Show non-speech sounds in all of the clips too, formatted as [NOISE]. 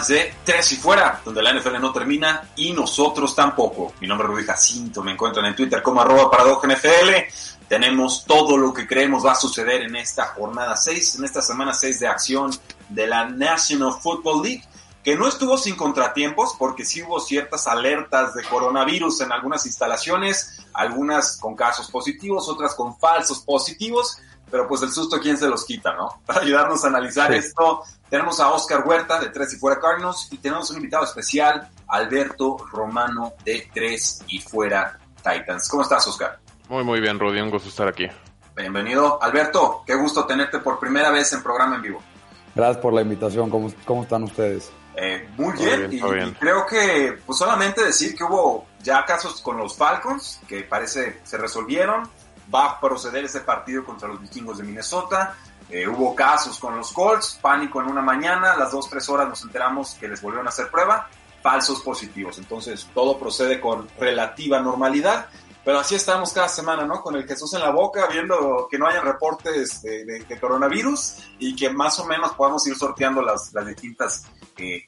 Más de Tres y Fuera, donde la NFL no termina y nosotros tampoco. Mi nombre es Rudy Jacinto, me encuentran en Twitter como arroba NFL. Tenemos todo lo que creemos va a suceder en esta jornada 6, en esta semana 6 de acción de la National Football League, que no estuvo sin contratiempos porque sí hubo ciertas alertas de coronavirus en algunas instalaciones, algunas con casos positivos, otras con falsos positivos pero pues el susto, ¿quién se los quita, no? [LAUGHS] Para ayudarnos a analizar esto, tenemos a Oscar Huerta de Tres y Fuera Cardinals y tenemos un invitado especial, Alberto Romano de Tres y Fuera Titans. ¿Cómo estás, Oscar? Muy, muy bien, Rudy, un gusto estar aquí. Bienvenido. Alberto, qué gusto tenerte por primera vez en programa en vivo. Gracias por la invitación. ¿Cómo, cómo están ustedes? Eh, muy bien, y, y, creo que pues solamente decir que hubo ya casos con los Falcons que parece se resolvieron, va a proceder ese partido contra los vikingos de Minnesota. Eh, hubo casos con los Colts, pánico en una mañana, las dos, tres horas nos enteramos que les volvieron a hacer prueba, falsos positivos. Entonces todo procede con relativa normalidad, pero así estamos cada semana, ¿no? Con el Jesús en la boca, viendo que no haya reportes de, coronavirus y que más o menos podamos ir sorteando las distintas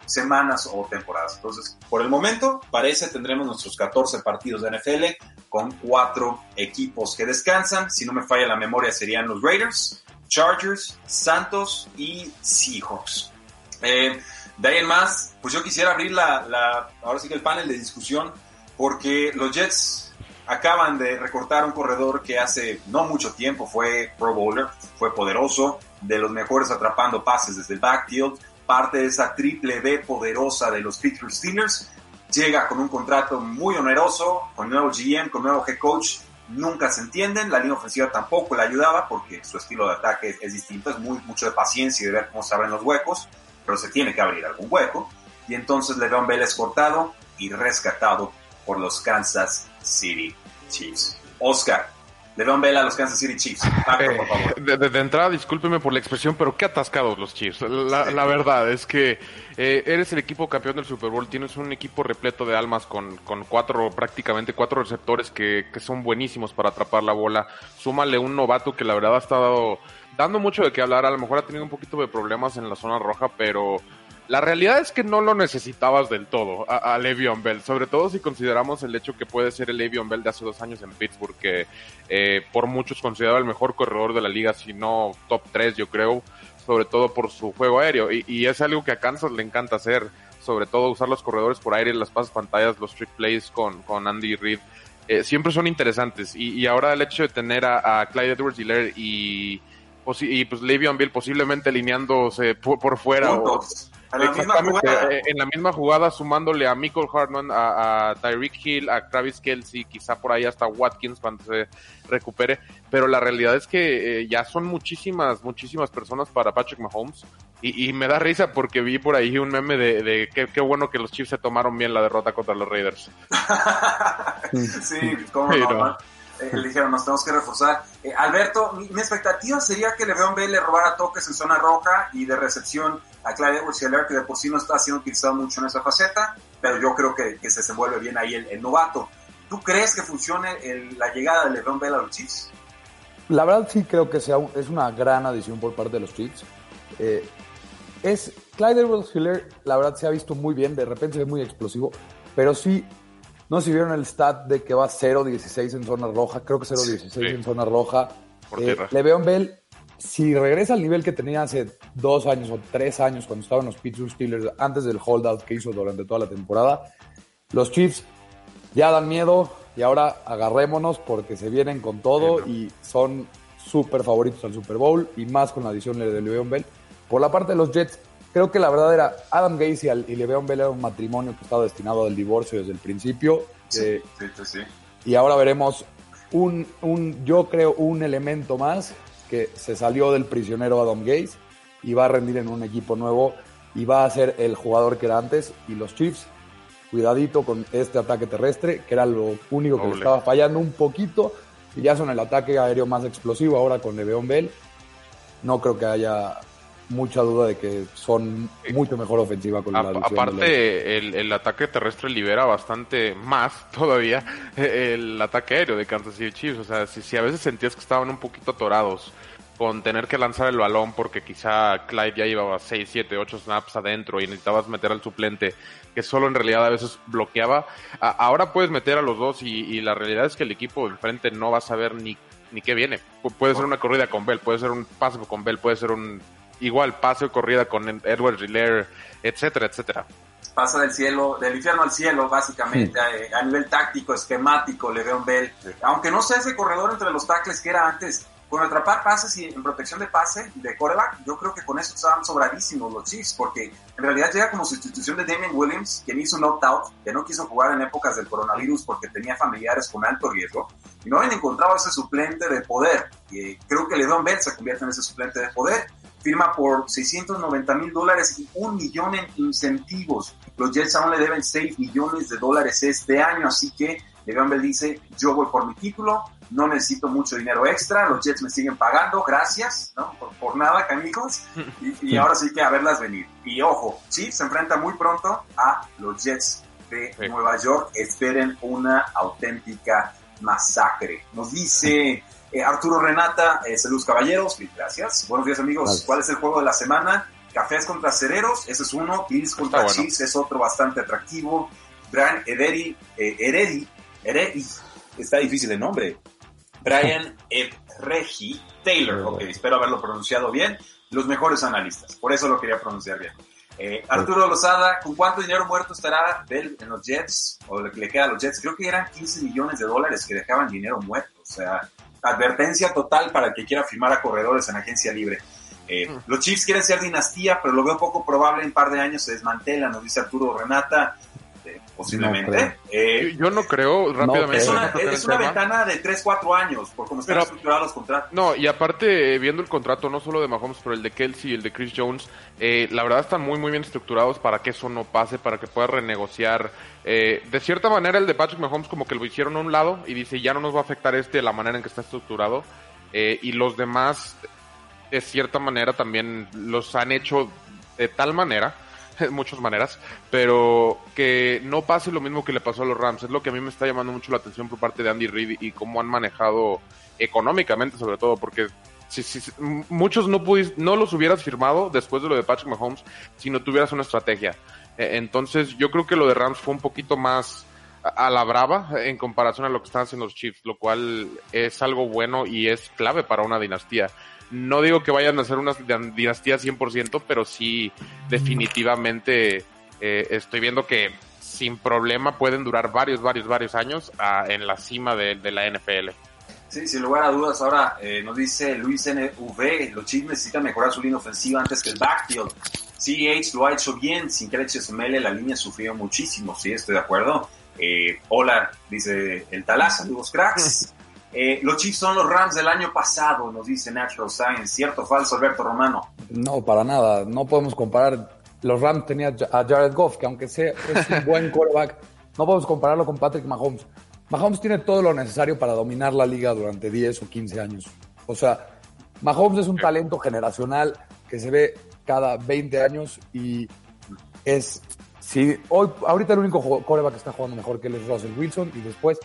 semanas o temporadas. Entonces, por el momento, parece tendremos nuestros 14 partidos de NFL con cuatro equipos que descansan. Si no me falla la memoria, serían los Raiders, Chargers, Santos y Seahawks. Eh, de ahí en más, pues yo quisiera abrir la, la, ahora sí que el panel de discusión, porque los Jets acaban de recortar un corredor que hace no mucho tiempo fue Pro Bowler, fue poderoso, de los mejores atrapando pases desde el backfield, parte de esa triple B poderosa de los Pittsburgh Steelers, llega con un contrato muy oneroso, con nuevo GM, con nuevo head coach, nunca se entienden, la línea ofensiva tampoco le ayudaba porque su estilo de ataque es, distinto, es muy mucho de paciencia y de ver cómo se abren los huecos, pero se tiene que abrir algún hueco, y entonces Le'Veon Bell es cortado y rescatado por los Kansas City Chiefs. Oscar, Le'Veon Bell a los Kansas City Chiefs. Eh, por favor. de, de- de entrada, discúlpeme por la expresión, pero qué atascados los Chiefs. La, la verdad es que eh, eres el equipo campeón del Super Bowl, tienes un equipo repleto de almas con, con cuatro, prácticamente cuatro receptores que, que son buenísimos para atrapar la bola. Súmale un novato que la verdad ha estado dando mucho de qué hablar. A lo mejor ha tenido un poquito de problemas en la zona roja, pero la realidad es que no lo necesitabas del todo a, a Le'Veon Bell, sobre todo si consideramos el hecho que puede ser el Le'Veon Bell de hace dos años en Pittsburgh, que eh, por muchos considerado el mejor corredor de la liga, si no top 3 yo creo, sobre todo por su juego aéreo, y, es algo que a Kansas le encanta hacer, sobre todo usar los corredores por aire, las pasas pantallas, los trick plays con, con Andy Reid, eh, siempre son interesantes, y, y ahora el hecho de tener a, Clyde edwards helaire y, y pues Le'Veon Bell posiblemente alineándose por, por fuera Juntos. En la misma Exactamente, jugada. eh, en la misma jugada, sumándole a Michael Hartman, a, a Tyreek Hill, a Travis Kelsey, quizá por ahí hasta Watkins cuando se recupere, pero la realidad es que eh, ya son muchísimas, muchísimas personas para Patrick Mahomes, y, y me da risa porque vi por ahí un meme de, de qué, qué bueno que los Chiefs se tomaron bien la derrota contra los Raiders. [LAUGHS] sí, cómo no. no. Eh, le dijeron, nos tenemos que reforzar. Eh, Alberto, mi, mi expectativa sería que Le'Veon Bell le robara toques en zona roja y de recepción a Clyde edwards helaire que de por sí no está siendo utilizado mucho en esa faceta, pero yo creo que, que se desenvuelve bien ahí el, el novato. ¿Tú crees que funcione el- la llegada de Le'Veon Bell a los Chiefs? La verdad sí creo que sea un- es una gran adición por parte de los Chiefs. Eh, es Clyde edwards helaire la verdad se ha visto muy bien, de repente se ve muy explosivo, pero sí, no sé si vieron el stat de que va 0-16 en zona roja, creo que 0-16 Sí. en zona roja. Por Eh, tierra. Le'Veon Bell si regresa al nivel que tenía hace dos años o tres años cuando estaban los Pittsburgh Steelers antes del holdout que hizo durante toda la temporada, los Chiefs ya dan miedo y ahora agarrémonos porque se vienen con todo y son súper favoritos al Super Bowl y más con la adición de Le'Veon Bell. Por la parte de los Jets, creo que la verdad era Adam Gaze y, Le'Veon Bell era un matrimonio que estaba destinado al divorcio desde el principio. Sí, sí, sí, Y ahora veremos un, un, yo creo, un elemento más que se salió del prisionero Adam Gaze y va a rendir en un equipo nuevo y va a ser el jugador que era antes. Y los Chiefs, cuidadito con este ataque terrestre, que era lo único que estaba fallando un poquito. Y ya son el ataque aéreo más explosivo ahora con Le'Veon Bell. No creo que haya mucha duda de que son mucho mejor ofensiva con la Aparte, el, el, ataque terrestre libera bastante más [LAUGHS] todavía el ataque aéreo de Kansas City Chiefs. O sea, si, si a veces sentías que estaban un poquito atorados con tener que lanzar el balón porque quizá Clyde ya llevaba 6, 7, 8 snaps adentro y necesitabas meter al suplente que solo en realidad a veces bloqueaba. ahora puedes meter a los dos y, la realidad es que el equipo enfrente no va a saber ni, ni qué viene. puede ser una corrida con Bell, puede ser un pase con Bell, puede ser un igual pase o corrida con Edward Riller, etcétera, etcétera. Pasa del cielo, del infierno al cielo, básicamente, a, nivel táctico, esquemático, Le'Veon Bell. Aunque no sea ese corredor entre los tackles que era antes, con atrapar pases y en protección de pase de coreback, yo creo que con eso estaban sobradísimos los Chiefs, porque en realidad llega como sustitución de Damien Williams, quien hizo un opt-out, que no quiso jugar en épocas del coronavirus porque tenía familiares con alto riesgo, y no habían encontrado ese suplente de poder. Y creo que Le'Veon Bell se convierte en ese suplente de poder firma por 690 mil dólares y un millón en incentivos. Los Jets aún le deben 6 millones de dólares este año, así que Le'Veon Bell dice, yo voy por mi título, no necesito mucho dinero extra, los Jets me siguen pagando, gracias, ¿no? Por, nada, canijos, y, ahora sí que a verlas venir. Y ojo, Chiefs se enfrenta muy pronto a los Jets de Nueva York, esperen una auténtica masacre. Nos dice... Eh, Arturo Renata, eh, saludos caballeros, gracias. Buenos días amigos, ¿cuál es el juego de la semana? Cafés contra Cereros, ese es uno, Bills contra Chiefs es otro bastante atractivo. Brian Ederi, eh, Heredi, Heredi, está difícil el nombre. Brian [LAUGHS] Regi Taylor, ok, espero haberlo pronunciado bien. Los mejores analistas, por eso lo quería pronunciar bien. Eh, Arturo Lozada, ¿con cuánto dinero muerto estará Bell en los Jets? O lo que le queda a los Jets. Creo que eran 15 millones de dólares que dejaban dinero muerto. O sea, advertencia total para el que quiera firmar a corredores en agencia libre. Eh, mm. Los Chiefs quieren ser dinastía, pero lo veo poco probable en un par de años se desmantela, nos dice Arturo Renata posiblemente. Eh, yo, no creo, rápidamente. es una, ventana de 3, 4 años, por cómo están estructurados los contratos. No, y aparte, eh, viendo el contrato, no solo de Mahomes, pero el de Kelsey y el de Chris Jones, eh, la verdad están muy, muy bien estructurados para que eso no pase, para que pueda renegociar. de cierta manera, el de Patrick Mahomes como que lo hicieron a un lado y dice, ya no nos va a afectar este la manera en que está estructurado. y los demás, de cierta manera, también los han hecho de tal manera [LAUGHS] de muchas maneras, pero que no pase lo mismo que le pasó a los Rams. Es lo que a mí me está llamando mucho la atención por parte de Andy Reid y cómo han manejado económicamente, sobre todo, porque si, si, muchos no, no los hubieras firmado después de lo de Patrick Mahomes si no tuvieras una estrategia. E, entonces, yo creo que lo de Rams fue un poquito más a la brava en comparación a lo que están haciendo los Chiefs, lo cual es algo bueno y es clave para una dinastía. No digo que vayan a ser una dinastía 100%, pero sí definitivamente eh, estoy viendo que sin problema pueden durar varios, varios, varios años ah, en la cima de, la NFL. Sí, sin lugar a dudas. Ahora eh, nos dice Luis NV, los Chiefs necesitan mejorar su línea ofensiva antes que el backfield. CH lo ha hecho bien, sin que Alex Mele la línea sufrió muchísimo, sí, estoy de acuerdo. Eh, hola, dice el Talaz, saludos cracks. Eh, los Chiefs son los Rams del año pasado, nos dice Natural Science. ¿Cierto o falso, Alberto Romano? No, para nada. No podemos comparar. Los Rams tenían a Jared Goff, que aunque sea es un [LAUGHS] buen quarterback, no podemos compararlo con Patrick Mahomes. Mahomes tiene todo lo necesario para dominar la liga durante 10 o 15 años. O sea, Mahomes es un talento generacional que se ve cada 20 años y es. Si hoy, ahorita el único quarterback que está jugando mejor que él es Russell Wilson y después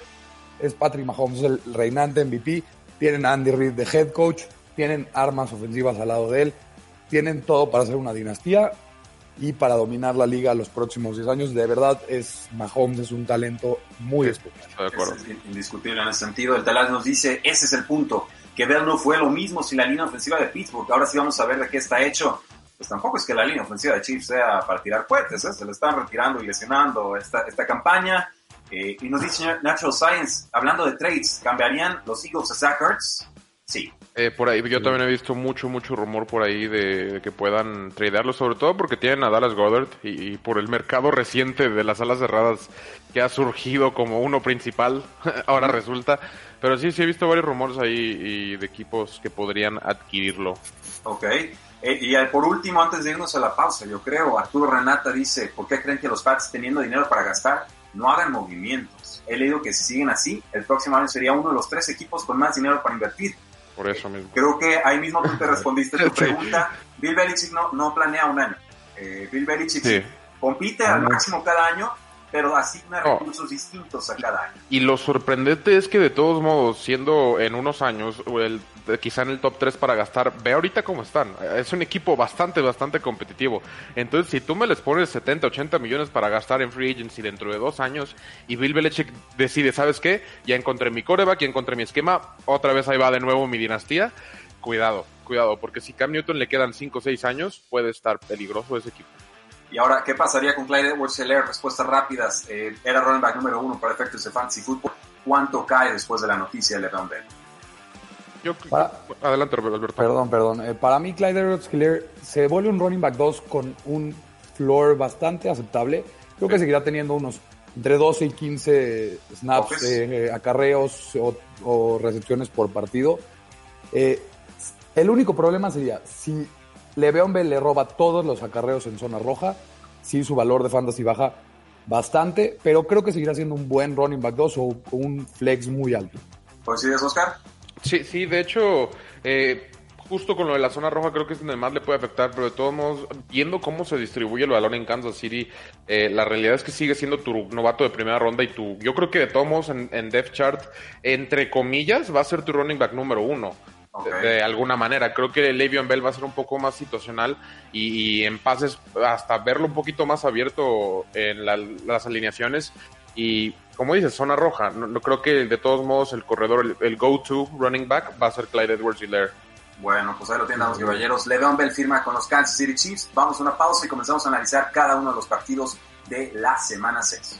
es Patrick Mahomes, el reinante MVP. Tienen a Andy Reid de head coach, tienen armas ofensivas al lado de él, tienen todo para ser una dinastía y para dominar la liga los próximos 10 años. De verdad, es Mahomes es un talento muy especial. indiscutible en ese sentido. El Talaz nos dice, ese es el punto. que Bell no fue lo mismo si la línea ofensiva de Pittsburgh, ahora sí vamos a ver de qué está hecho. Pues tampoco es que la línea ofensiva de Chiefs sea para tirar puentes, ¿eh? se le están retirando y lesionando esta, esta campaña. Eh, y nos dice Natural Science, hablando de trades, ¿cambiarían los Eagles a Zach Ertz? Sí. Eh, por ahí, yo también he visto mucho, mucho rumor por ahí de, que puedan tradearlo, sobre todo porque tienen a Dallas Goddard y, por el mercado reciente de las alas cerradas que ha surgido como uno principal, [LAUGHS] ahora resulta. Pero sí, sí he visto varios rumores ahí y de equipos que podrían adquirirlo. Ok. Eh, y por último, antes de irnos a la pausa, yo creo, Arturo Renata dice, ¿por qué creen que los Pats teniendo dinero para gastar no hagan movimientos? He leído que si siguen así, el próximo año sería uno de los tres equipos con más dinero para invertir. Por eso mismo. Creo que ahí mismo tú te [LAUGHS] respondiste tu pregunta. Bill Belichick no, no planea un año. Eh, Bill Belichick compite al máximo cada año, pero asigna recursos distintos a cada año. Y lo sorprendente es que de todos modos, siendo en unos años, el, quizá en el top 3 para gastar, ve ahorita cómo están. Es un equipo bastante, bastante competitivo. Entonces, si tú me les pones 70, 80 millones para gastar en free agency dentro de dos años y Bill Belichick decide, ¿sabes qué? Ya encontré mi coreback, ya encontré mi esquema, otra vez ahí va de nuevo mi dinastía. Cuidado, cuidado, porque si Cam Newton le quedan 5 o 6 años, puede estar peligroso ese equipo. Y ahora, ¿qué pasaría con Clyde edwards Respuestas rápidas. Eh, era running back número uno para efectos de fantasy football. ¿Cuánto cae después de la noticia de LeBron Bell? Yo, adelante, Alberto. Perdón, perdón. Eh, para mí, Clyde edwards se vuelve un running back 2 con un floor bastante aceptable. Creo que seguirá teniendo unos entre 12 y 15 snaps, eh, acarreos o, recepciones por partido. el único problema sería si Le'Veon Bell le roba todos los acarreos en zona roja. Sí, su valor de fantasy baja bastante, pero creo que seguirá siendo un buen running back 2 o un flex muy alto. ¿Coincides, Oscar? Sí, sí, de hecho, eh, justo con lo de la zona roja creo que es donde más le puede afectar, pero de todos modos, viendo cómo se distribuye el balón en Kansas City, eh, la realidad es que sigue siendo tu novato de primera ronda y tu, yo creo que de todos modos en, en Depth Chart, entre comillas, va a ser tu running back número uno de, alguna manera. Creo que Le'Veon Bell va a ser un poco más situacional y, en pases hasta verlo un poquito más abierto en las alineaciones y como dices, zona roja. No, creo que de todos modos el corredor, el, go-to running back va a ser Clyde Edwards Hilaire. Bueno, pues ahí lo tienen los caballeros. Le'Veon Bell firma con los Kansas City Chiefs. Vamos a una pausa y comenzamos a analizar cada uno de los partidos de la semana 6.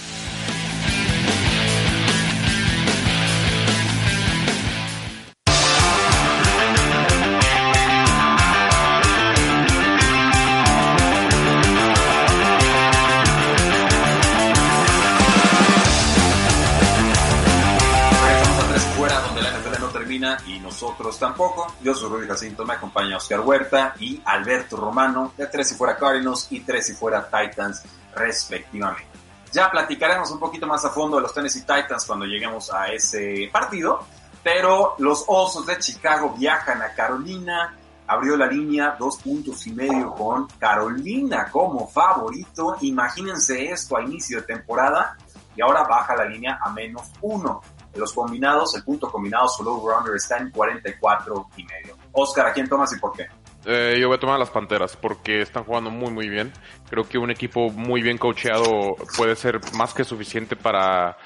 Tampoco. Yo soy Rudy Jacinto, me acompaña Oscar Huerta y Alberto Romano de Tres y Fuera Cardinals y Tres y Fuera Titans respectivamente. Ya platicaremos un poquito más a fondo de los Tennessee Titans cuando lleguemos a ese partido, pero los Osos de Chicago viajan a Carolina, abrió la línea dos puntos y medio con Carolina como favorito. Imagínense esto a inicio de temporada y ahora baja la línea a menos uno. Los combinados, el punto combinado solo runner está en 44 y medio. Oscar, ¿a quién tomas y por qué? Eh, yo voy a tomar a las Panteras porque están jugando muy muy bien. Creo que un equipo muy bien coacheado puede ser más que suficiente para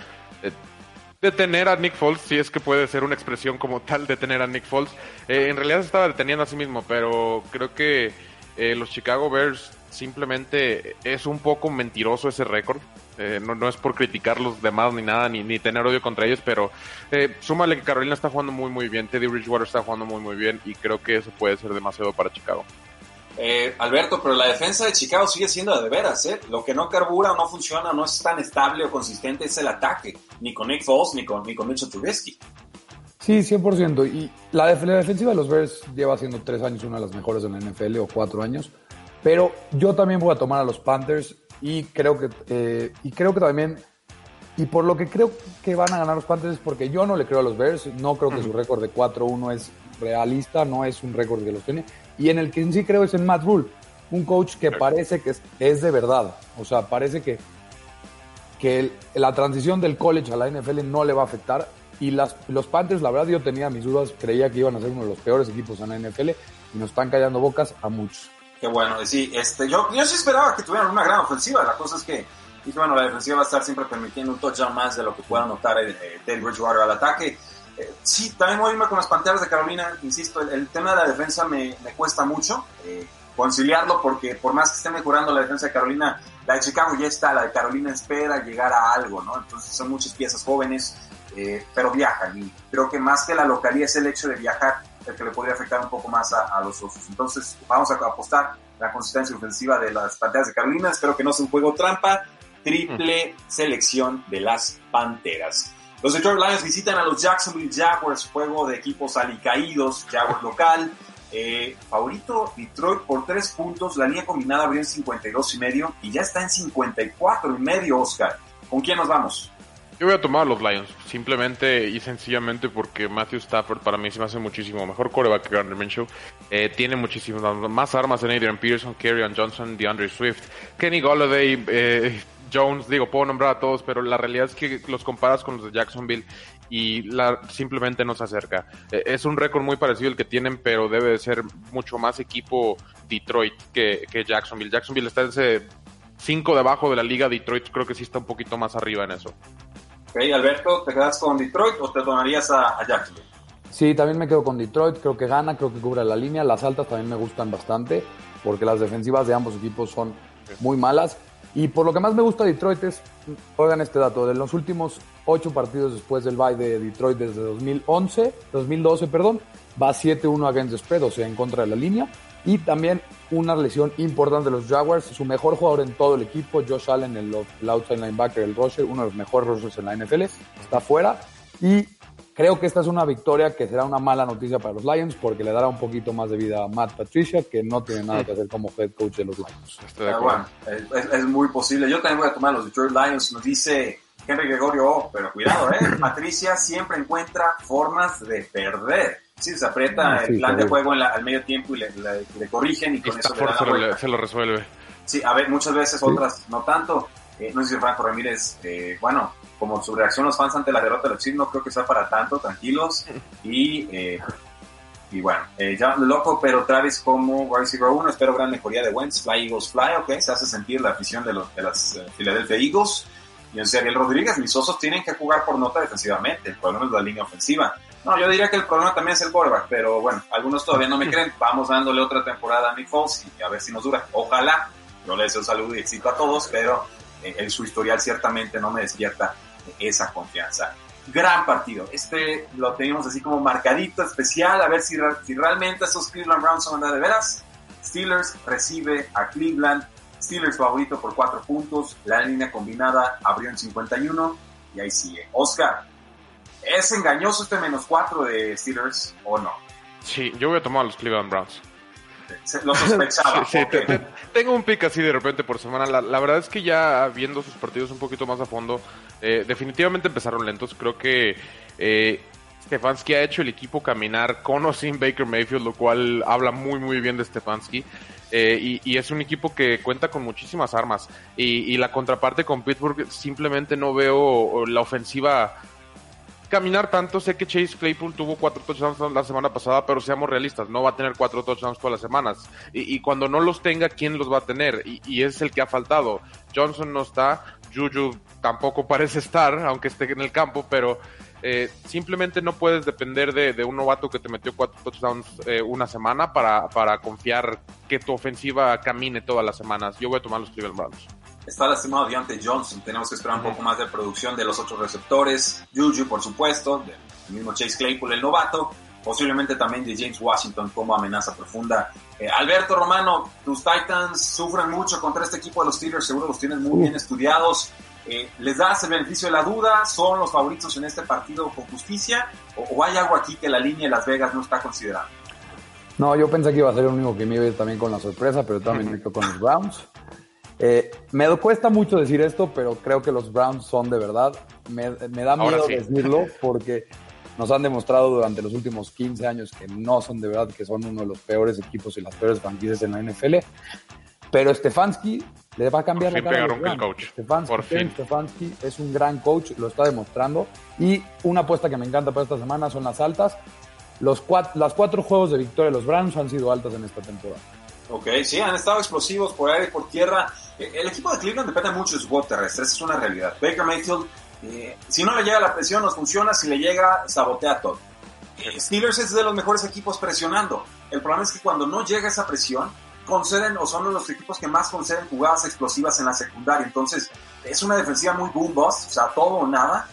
eh, detener a Nick Foles, si es que puede ser una expresión como tal detener a Nick Foles. Eh, en realidad se estaba deteniendo a sí mismo, pero creo que los Chicago Bears simplemente es un poco mentiroso ese récord. Eh, no, no, es por criticar los demás ni nada, ni, ni tener odio contra ellos, pero eh, súmale que Carolina está jugando muy muy bien, Teddy Bridgewater está jugando muy muy bien y creo que eso puede ser demasiado para Chicago. Eh, Alberto, pero la defensa de Chicago sigue siendo de veras, ¿eh? Lo que no carbura o no funciona, no es tan estable o consistente, es el ataque, ni con Nick Foles ni con, ni con Mitchell Trubisky. Sí, 100%. Y la, la, defensiva de los Bears lleva siendo tres años una de las mejores en la NFL o cuatro años. Pero yo también voy a tomar a los Panthers y creo que, eh, y creo que también, y por lo que creo que van a ganar los Panthers es porque yo no le creo a los Bears, no creo que su récord de 4-1 es realista, no es un récord que los tiene. Y en el que sí creo es en Matt Rule, un coach que parece que es, de verdad. O sea, parece que que la transición del college a la NFL no le va a afectar. Y las, los Panthers, la verdad, yo tenía mis dudas, creía que iban a ser uno de los peores equipos en la NFL y nos están callando bocas a muchos. Qué bueno, sí, este, yo, yo sí esperaba que tuvieran una gran ofensiva. La cosa es que dije, bueno, la defensiva va a estar siempre permitiendo un touchdown más de lo que pueda anotar el, el Bridgewater al ataque. Eh, sí, también voy a irme con las Panteras de Carolina. Insisto, el, tema de la defensa me, me cuesta mucho eh, conciliarlo porque por más que esté mejorando la defensa de Carolina, la de Chicago ya está, la de Carolina espera llegar a algo, ¿no? Entonces son muchas piezas jóvenes, eh, pero viajan. Y creo que más que la localidad es el hecho de viajar el que le podría afectar un poco más a, los osos. Entonces vamos a apostar la consistencia ofensiva de las Panteras de Carolina. Espero que no sea un juego trampa. Triple selección de las Panteras. Los Detroit Lions visitan a los Jacksonville Jaguars, juego de equipos alicaídos, Jaguars local. Eh, favorito Detroit por tres puntos, la línea combinada abrió en 52 y medio y ya está en 54 y medio, Oscar. ¿Con quién nos vamos? Yo voy a tomar a los Lions, simplemente y sencillamente porque Matthew Stafford para mí se me hace muchísimo mejor coreback que Gardner Minshew. Eh, tiene muchísimas más armas en Adrian Peterson, Kerryon Johnson, DeAndre Swift, Kenny Golladay, eh, Jones, digo, puedo nombrar a todos, pero la realidad es que los comparas con los de Jacksonville y la, simplemente no se acerca. Eh, es un récord muy parecido al que tienen, pero debe de ser mucho más equipo Detroit que, que Jacksonville. Jacksonville está en ese 5 debajo de la liga, Detroit creo que sí está un poquito más arriba en eso. Ok, Alberto, ¿te quedas con Detroit o te donarías a, Jacksonville? Sí, también me quedo con Detroit, creo que gana, creo que cubre la línea. Las altas también me gustan bastante, porque las defensivas de ambos equipos son muy malas. Y por lo que más me gusta de Detroit es, oigan este dato, de los últimos ocho partidos después del bye de Detroit desde 2011, 2012, perdón, va 7-1 against the spread, o sea, en contra de la línea. Y también una lesión importante de los Jaguars. Su mejor jugador en todo el equipo, Josh Allen, el, outside linebacker, el rusher, uno de los mejores rushers en la NFL, está fuera. Y creo que esta es una victoria que será una mala noticia para los Lions porque le dará un poquito más de vida a Matt Patricia, que no tiene nada que hacer como head coach de los Lions. Ah, es, muy posible. Yo también voy a tomar los Detroit Lions. Nos dice Henry Gregorio, oh, pero cuidado, ¿eh? [LAUGHS] Patricia siempre encuentra formas de perder. Sí, se aprieta el plan de juego al medio tiempo y le, corrigen y con eso se, lo resuelve. Sí, a ver, muchas veces otras no tanto. Eh, no sé si Franco Ramírez, eh, bueno, como su reacción los fans ante la derrota de los Chiefs no creo que sea para tanto, tranquilos. [LAUGHS] Y, eh, y bueno, ya loco, pero Travis como wide receiver 1, espero gran mejoría de Wentz, Fly Eagles Fly, ok, se hace sentir la afición de, los, de las Philadelphia Eagles. Y en serio, el Rodríguez, mis osos tienen que jugar por nota defensivamente, el problema es la línea ofensiva. No, yo diría que el problema también es el quarterback, pero bueno, algunos todavía no me creen. Vamos dándole otra temporada a Nick Foles y a ver si nos dura. Ojalá. Yo le deseo salud y éxito a todos, pero eh, su historial ciertamente no me despierta esa confianza. Gran partido. Este lo tenemos así como marcadito, especial, a ver si, realmente esos Cleveland Browns son de veras. Steelers recibe a Cleveland. Steelers favorito por cuatro puntos. La línea combinada abrió en 51 y ahí sigue. Oscar, ¿Es engañoso este menos 4 de Steelers o no? Sí, yo voy a tomar a los Cleveland Browns. Lo sospechaba. [LAUGHS] sí, tengo un pick así de repente por semana. La, verdad es que ya viendo sus partidos un poquito más a fondo, eh, definitivamente empezaron lentos. Creo que eh, Stefanski ha hecho el equipo caminar con o sin Baker Mayfield, lo cual habla muy, muy bien de Stefanski. Eh, y, es un equipo que cuenta con muchísimas armas. Y, y la contraparte con Pittsburgh, simplemente no veo la ofensiva caminar tanto. Sé que Chase Claypool tuvo cuatro touchdowns la semana pasada, pero seamos realistas, no va a tener cuatro touchdowns todas las semanas. Y, cuando no los tenga, ¿quién los va a tener? Y, es el que ha faltado. Johnson no está, Juju tampoco [LAUGHS] parece estar, aunque esté en el campo, pero eh, simplemente no puedes depender de, un novato que te metió cuatro touchdowns eh, una semana para, para confiar que tu ofensiva camine todas las semanas. Yo voy a tomar los Cleveland Browns. Está lastimado Deontay Johnson. Tenemos que esperar un poco más de producción de los otros receptores. Juju, por supuesto. El mismo Chase Claypool, el novato. Posiblemente también de James Washington como amenaza profunda. Eh, Alberto Romano, tus Titans sufren mucho contra este equipo de los Steelers. Seguro los tienen muy bien estudiados. Eh, ¿Les das el beneficio de la duda? ¿Son los favoritos en este partido con justicia? ¿O, hay algo aquí que la línea de Las Vegas no está considerando? No, yo pensé que iba a ser el único que me iba a ir también con la sorpresa, pero también me quedo con los Browns. Eh, me cuesta mucho decir esto, pero creo que los Browns son de verdad. Me, da miedo decirlo [LAUGHS] porque nos han demostrado durante los últimos 15 años que no son de verdad, que son uno de los peores equipos y las peores franquicias en la NFL. Pero Stefanski le va a cambiar la cara. el coach. Stefanski, es un gran coach, lo está demostrando. Y una apuesta que me encanta para esta semana son las altas. Los cuatro, las cuatro juegos de victoria de los Browns han sido altas en esta temporada. Ok, sí, han estado explosivos por aire y por tierra. Eh, el equipo de Cleveland depende mucho de su juego terrestre, esa es una realidad. Baker Mayfield, eh, si no le llega la presión, no funciona, si le llega, sabotea todo. Eh, Steelers es de los mejores equipos presionando. El problema es que cuando no llega esa presión, conceden o son de los equipos que más conceden jugadas explosivas en la secundaria. Entonces, es una defensiva muy boom bust, o sea, todo o nada.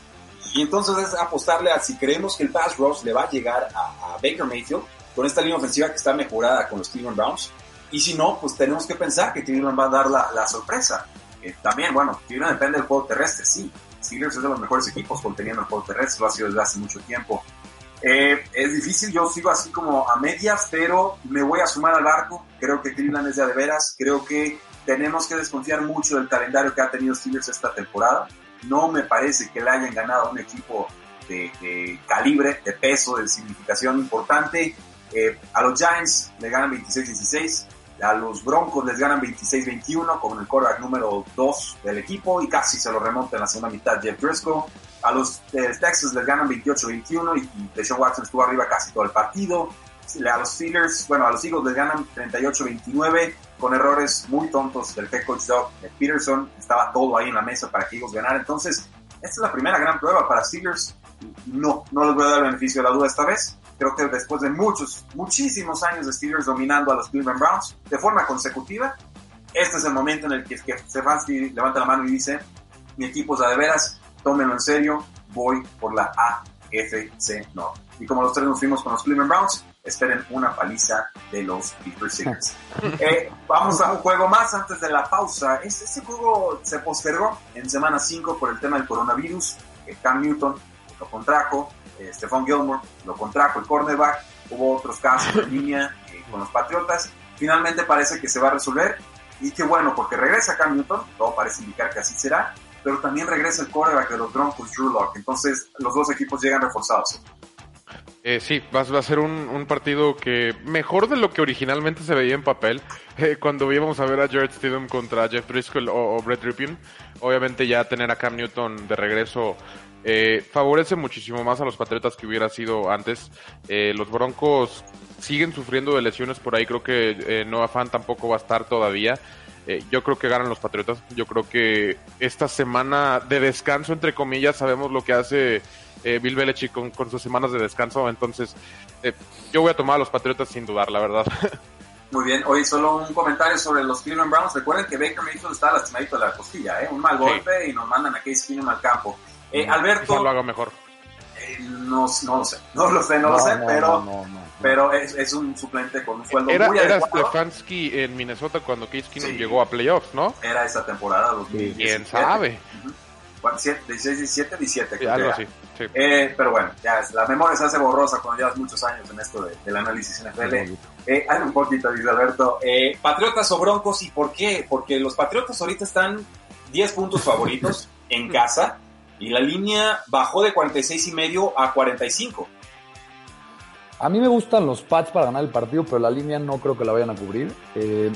Y entonces es apostarle a si creemos que el pass rush le va a llegar a, Baker Mayfield con esta línea ofensiva que está mejorada con los Cleveland Browns. Y si no, pues tenemos que pensar que Cleveland va a dar la, sorpresa. Eh, también, bueno, Cleveland depende del juego terrestre, sí. Steelers es de los mejores equipos conteniendo el juego terrestre, lo ha sido desde hace mucho tiempo. Eh, es difícil, yo sigo así como a medias, pero me voy a sumar al barco. Creo que Cleveland es de, de veras. Creo que tenemos que desconfiar mucho del calendario que ha tenido Steelers esta temporada. No me parece que le hayan ganado a un equipo de, calibre, de peso, de significación importante. Eh, a los Giants le ganan 26-16. A los Broncos les ganan 26-21 con el quarterback número 2 del equipo y casi se lo remonta en la segunda mitad Jeff Driscoll. A los eh, Texas les ganan 28-21 y, Deshaun Watson estuvo arriba casi todo el partido. A los Steelers, bueno, a los Eagles les ganan 38-29 con errores muy tontos del head coach Doug Peterson. Estaba todo ahí en la mesa para que Eagles ganara. Entonces, esta es la primera gran prueba para Steelers. No, no les voy a dar el beneficio de la duda esta vez. Creo que después de muchos, muchísimos años de Steelers dominando a los Cleveland Browns de forma consecutiva, este es el momento en el que, que Stefanski levanta la mano y dice, mi equipo es a de veras, tómenlo en serio, voy por la AFC no. Y como los tres nos fuimos con los Cleveland Browns, esperen una paliza de los Pittsburgh Steelers. Eh, vamos a un juego más antes de la pausa. Este, juego se postergó en semana 5 por el tema del coronavirus. Cam Newton lo contrajo, eh, Stephon Gilmore lo contrajo el cornerback. Hubo otros casos en línea eh, con los Patriotas. Finalmente parece que se va a resolver. Y qué bueno, porque regresa Cam Newton, todo parece indicar que así será pero también regresa el quarterback de los Broncos, Drew Lock. Entonces, los dos equipos llegan reforzados. Eh, sí, va, a ser un, partido que mejor de lo que originalmente se veía en papel. Eh, cuando íbamos a ver a Jared Stidham contra Jeff Driscoll o, Brett Ripien, obviamente ya tener a Cam Newton de regreso eh, favorece muchísimo más a los Patriotas que hubiera sido antes. Eh, los Broncos siguen sufriendo de lesiones por ahí, creo que Noah Fan tampoco va a estar todavía. Eh, yo creo que ganan los Patriotas. Yo creo que esta semana de descanso, entre comillas, sabemos lo que hace eh, Bill Belichick con, sus semanas de descanso. Entonces, eh, yo voy a tomar a los Patriotas sin dudar, la verdad. Muy bien. Oye, solo un comentario sobre los Cleveland Browns. Recuerden que Baker Mayfield está lastimadito de la costilla, ¿eh? Un mal golpe y nos mandan a Case Keenum al campo. Alberto... lo hago mejor. no, no lo sé. No lo sé, no, lo sé, pero pero es, es, un suplente con un sueldo era, muy Era Stefanski en Minnesota cuando Case Keenum llegó a playoffs, ¿no? Era esa temporada, 2017. ¿Quién sabe? 16, 17, 17. Sí, algo así. Sí. Eh, pero bueno, ya la memoria se hace borrosa cuando llevas muchos años en esto de, del análisis NFL. Eh, hay un poquito, dice Alberto. Eh, Patriotas o Broncos, ¿y por qué? Porque los Patriotas ahorita están 10 puntos favoritos en [LAUGHS] casa y la línea bajó de 46 y medio a 45. A mí me gustan los Pats para ganar el partido, pero la línea no creo que la vayan a cubrir. Eh,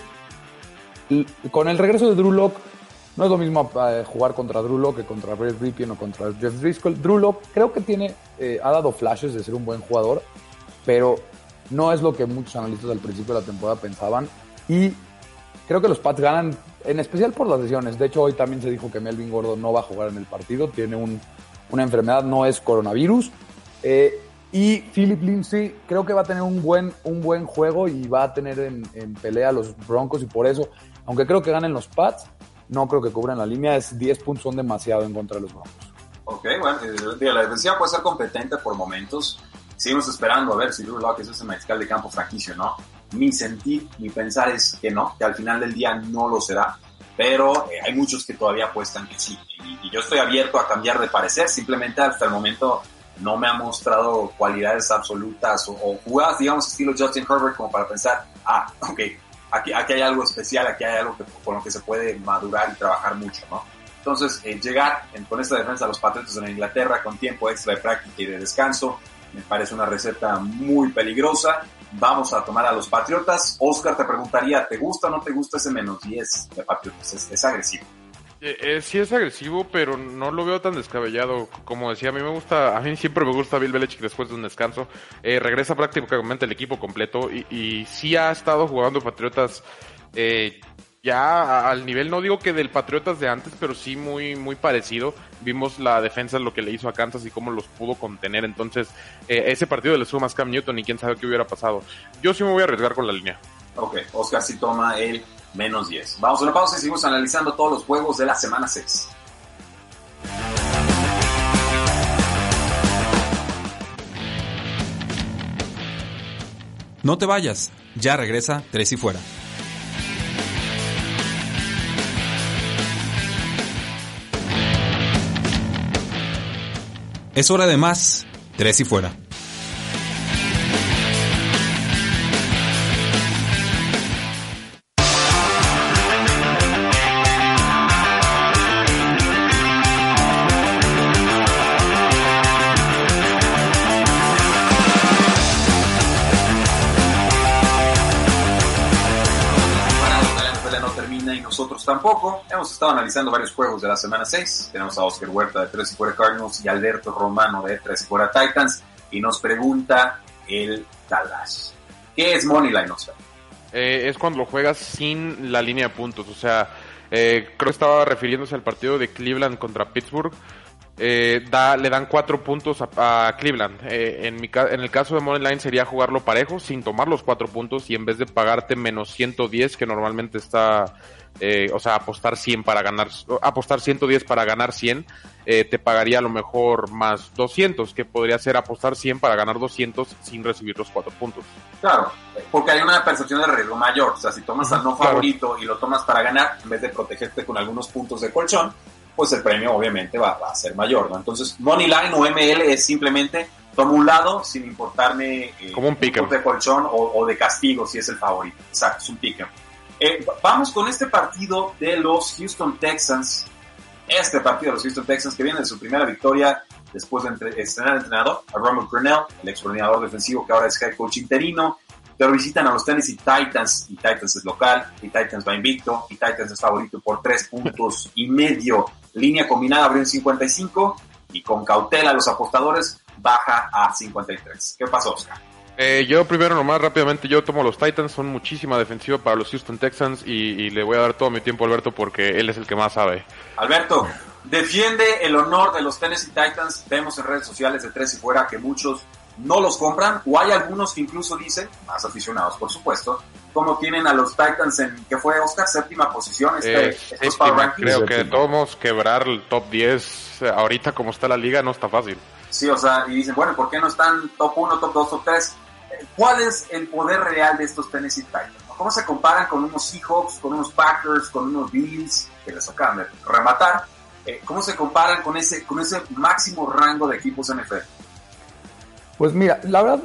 con el regreso de Drew no es lo mismo eh, jugar contra Drew Locke que contra Brett Ripien o contra Jeff Driscoll. Drew creo que tiene, eh, ha dado flashes de ser un buen jugador, pero no es lo que muchos analistas al principio de la temporada pensaban. Y creo que los Pats ganan, en especial por las lesiones. De hecho, hoy también se dijo que Melvin Gordo no va a jugar en el partido, tiene una enfermedad, no es coronavirus. Eh, y Philip Lindsay creo que va a tener un buen, un buen juego y va a tener en, pelea a los Broncos y por eso, aunque creo que ganen los Pats, no creo que cubran la línea, es 10 puntos son demasiado en contra de los Broncos. Ok, bueno, eh, la defensiva puede ser competente por momentos. Seguimos esperando a ver si Drew Locke es ese mariscal de campo franquicio, ¿no? Mi sentir, mi pensar es que no, que al final del día no lo será, pero eh, hay muchos que todavía apuestan que sí. Y, yo estoy abierto a cambiar de parecer, simplemente hasta el momento no me ha mostrado cualidades absolutas o, jugadas, digamos, estilo Justin Herbert como para pensar, ah, [LAUGHS] ok, aquí, aquí hay algo especial, aquí hay algo con lo que se puede madurar y trabajar mucho, ¿no? Entonces, eh, llegar con esta defensa a los Patriots en Inglaterra con tiempo extra de práctica y de descanso, me parece una receta muy peligrosa. Vamos a tomar a los Patriotas. Oscar te preguntaría, ¿te gusta o no te gusta ese menos 10 de Patriotas? Es, agresivo. Eh, eh, sí es agresivo, pero no lo veo tan descabellado. Como decía, a mí me gusta, a mí siempre me gusta Bill Belichick después de un descanso. Eh, regresa prácticamente el equipo completo y, y sí ha estado jugando Patriotas eh, ya al nivel, no digo que del Patriotas de antes, pero sí muy, muy parecido. Vimos la defensa, lo que le hizo a Kansas y cómo los pudo contener. Entonces, eh, ese partido le suma Cam Newton y quién sabe qué hubiera pasado. Yo sí me voy a arriesgar con la línea. Ok, Oscar sí toma el menos 10. Vamos a una pausa y seguimos analizando todos los juegos de la semana 6. No te vayas, ya regresa Tres y Fuera. Es hora de más. Tres y fuera. Tampoco. Hemos estado analizando varios juegos de la semana 6. Tenemos a Oscar Huerta de 3 y fuera Cardinals y Alberto Romano de 3 y fuera Titans. Y nos pregunta el Dallas. ¿Qué es Moneyline, Oscar? Eh, es cuando lo juegas sin la línea de puntos. O sea, eh, creo que estaba refiriéndose al partido de Cleveland contra Pittsburgh. Eh, da, le dan cuatro puntos a, Cleveland. Eh, en, mi, en el caso de Moneyline sería jugarlo parejo sin tomar los cuatro puntos y en vez de pagarte menos 110 que normalmente está eh, o sea, apostar 100 para ganar, apostar 110 para ganar 100, eh, te pagaría a lo mejor más 200, que podría ser apostar 100 para ganar 200 sin recibir los 4 puntos. Claro, porque hay una percepción de riesgo mayor, o sea, si tomas al no favorito y lo tomas para ganar, en vez de protegerte con algunos puntos de colchón, pues el premio obviamente va, a ser mayor, ¿no? Entonces, Moneyline o ML es simplemente tomo un lado sin importarme eh, como un pique de colchón o, de castigo si es el favorito. Exacto, es un pique. Eh, vamos con este partido de los Houston Texans. Este partido de los Houston Texans que viene de su primera victoria después de estrenar entrenador a Ronald Grinnell, el ex coordinador defensivo que ahora es head coach interino. Pero visitan a los Tennessee Titans y Titans es local y Titans va invicto y Titans es favorito por tres puntos y medio. Línea combinada abrió en 55 y con cautela los apostadores baja a 53. ¿Qué pasó, Oscar? Eh, yo primero nomás rápidamente, yo tomo los Titans, son muchísima defensiva para los Houston Texans y, le voy a dar todo mi tiempo a Alberto porque él es el que más sabe. Alberto, defiende el honor de los Tennessee Titans, vemos en redes sociales de tres y fuera que muchos no los compran o hay algunos que incluso dicen, más aficionados por supuesto, como tienen a los Titans en, que fue Oscar, séptima posición, este, eh, Creo que de todos quebrar el top 10 eh, ahorita como está la liga no está fácil. Sí, o sea, y dicen, bueno, ¿por qué no están top 1, top 2, top 3? ¿Cuál es el poder real de estos Tennessee Titans? ¿Cómo se comparan con unos Seahawks, con unos Packers, con unos Bills que les acaban de rematar? Eh, ¿Cómo se comparan con ese, con ese máximo rango de equipos NFL? Pues mira, la verdad,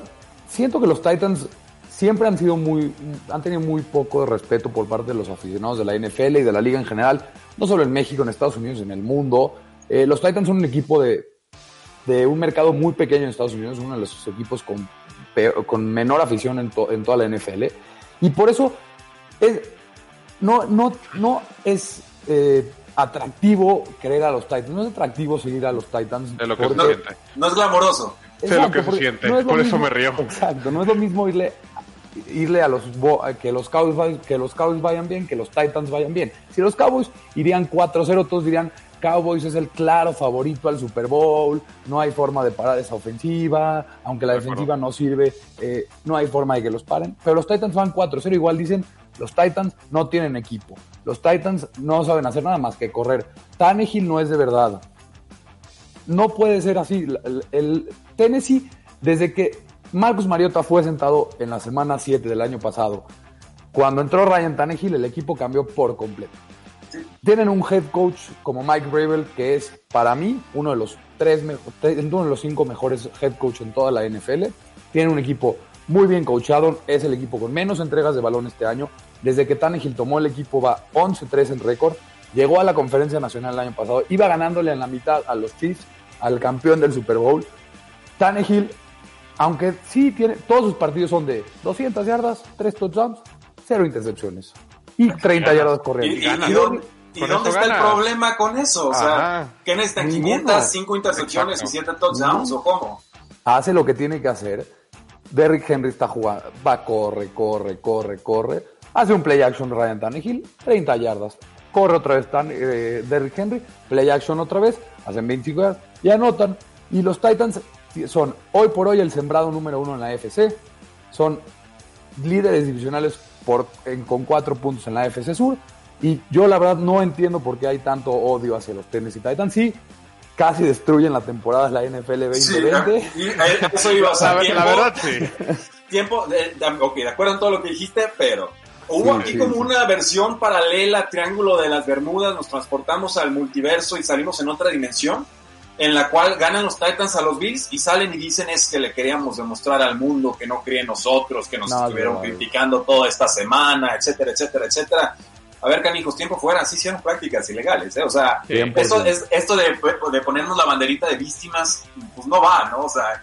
siento que los Titans siempre han sido muy, han tenido muy poco respeto por parte de los aficionados de la NFL y de la liga en general, no solo en México, en Estados Unidos, en el mundo. Eh, los Titans son un equipo de, de un mercado muy pequeño en Estados Unidos, uno de los equipos con con menor afición en, en, toda la NFL. Y por eso es, no, no, no es eh, atractivo creer a los Titans, no es atractivo seguir a los Titans. Es lo que se siente. No es glamoroso. Es lo que se siente, por eso me río. Exacto, no es lo mismo irle irle a los que los Cowboys que los Cowboys vayan bien, que los Titans vayan bien. Si los Cowboys irían 4-0, todos dirían, Cowboys es el claro favorito al Super Bowl, no hay forma de parar esa ofensiva, aunque la defensiva no sirve, eh, no hay forma de que los paren. Pero los Titans van 4-0, igual dicen, los Titans no tienen equipo, los Titans no saben hacer nada más que correr. Tannehill no es de verdad. No puede ser así. El, Tennessee, desde que Marcus Mariota fue sentado en la semana 7 del año pasado, cuando entró Ryan Tannehill, el equipo cambió por completo. Tienen un head coach como Mike Bravel, que es para mí uno de los tres, uno de los cinco mejores head coach en toda la NFL. Tienen un equipo muy bien coachado, es el equipo con menos entregas de balón este año. Desde que Tannehill tomó el equipo va 11-3 en récord. Llegó a la conferencia nacional el año pasado, iba ganándole en la mitad a los Chiefs, al campeón del Super Bowl. Tannehill aunque sí tiene, todos sus partidos son de 200 yardas, 3 touchdowns, 0 intercepciones y 30 yardas corriendo. ¿Y, dónde está el problema con eso? O sea, ¿qué necesitan? 500, 5 intercepciones y 7 touchdowns o cómo? Hace lo que tiene que hacer. Derrick Henry está jugando, va, corre, corre, corre, corre. Hace un play action Ryan Tannehill, 30 yardas. Corre otra vez eh, Derrick Henry, play action otra vez, hacen 25 yardas y anotan. Y los Titans son hoy por hoy el sembrado número uno en la FC. Son líderes divisionales por, con cuatro puntos en la FC Sur. Y yo la verdad no entiendo por qué hay tanto odio hacia los Tennessee Titans. Sí, casi destruyen la temporada de la NFL 2020. Sí, eso iba a ser. La verdad, sí. Tiempo, de, ok, de acuerdo en todo lo que dijiste, pero hubo aquí como una versión paralela, Triángulo de las Bermudas, nos transportamos al multiverso y salimos en otra dimensión en la cual ganan los Titans a los Bills y salen y dicen es que le queríamos demostrar al mundo que no cree en nosotros, que nos estuvieron criticando toda esta semana, etcétera, etcétera, etcétera. A ver, canijos, tiempo fuera, sí hicieron prácticas ilegales, ¿eh? O sea, esto, es, esto de, de, ponernos la banderita de víctimas, pues no va, ¿no? O sea,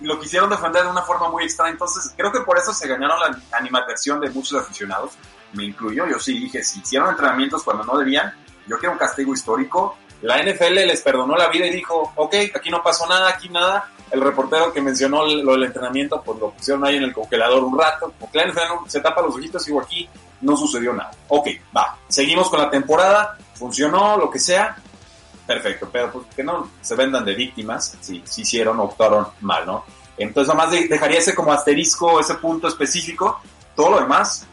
lo quisieron defender de una forma muy extraña, entonces creo que por eso se ganaron la animadversión de muchos aficionados, me incluyo, yo sí dije, si hicieron entrenamientos cuando no debían, yo quiero un castigo histórico, la NFL les perdonó la vida y dijo, ok, aquí no pasó nada, aquí nada. El reportero que mencionó lo del entrenamiento, pues lo pusieron ahí en el congelador un rato. Porque la NFL se tapa los ojitos y digo, aquí no sucedió nada. Ok, va, seguimos con la temporada, funcionó, lo que sea. Perfecto, pero pues que no se vendan de víctimas si, si hicieron o optaron mal, ¿no? Entonces nomás dejaría ese como asterisco, ese punto específico. Todo lo demás,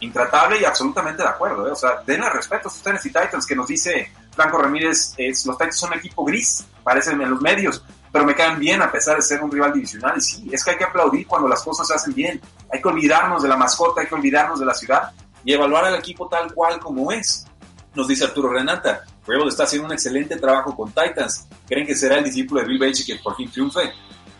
intratable y absolutamente de acuerdo. ¿eh? O sea, denle respeto a sus Tennessee Titans que nos dice Franco Ramírez, es, los Titans son un equipo gris, parecen en los medios, pero me caen bien a pesar de ser un rival divisional. Y sí, es que hay que aplaudir cuando las cosas se hacen bien. Hay que olvidarnos de la mascota, hay que olvidarnos de la ciudad y evaluar al equipo tal cual como es. Nos dice Arturo Renata, Rebel está haciendo un excelente trabajo con Titans. ¿Creen que será el discípulo de Bill Belichick que por fin triunfe?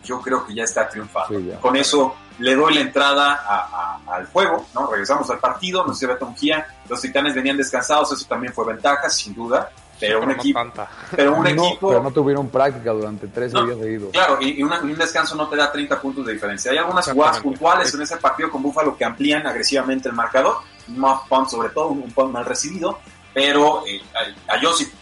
Yo creo que ya está triunfando. con eso le doy la entrada al juego, ¿no? Regresamos al partido, nos lleva Tonquía, los titanes venían descansados, eso también fue ventaja, sin duda, pero, un, equipo, pero un equipo... Pero no tuvieron práctica durante 13 días seguidos. Claro, y, un descanso no te da 30 puntos de diferencia. Hay algunas jugadas puntuales en ese partido con Búfalo que amplían agresivamente el marcador, un punt sobre todo, un punt mal recibido, pero eh, a, a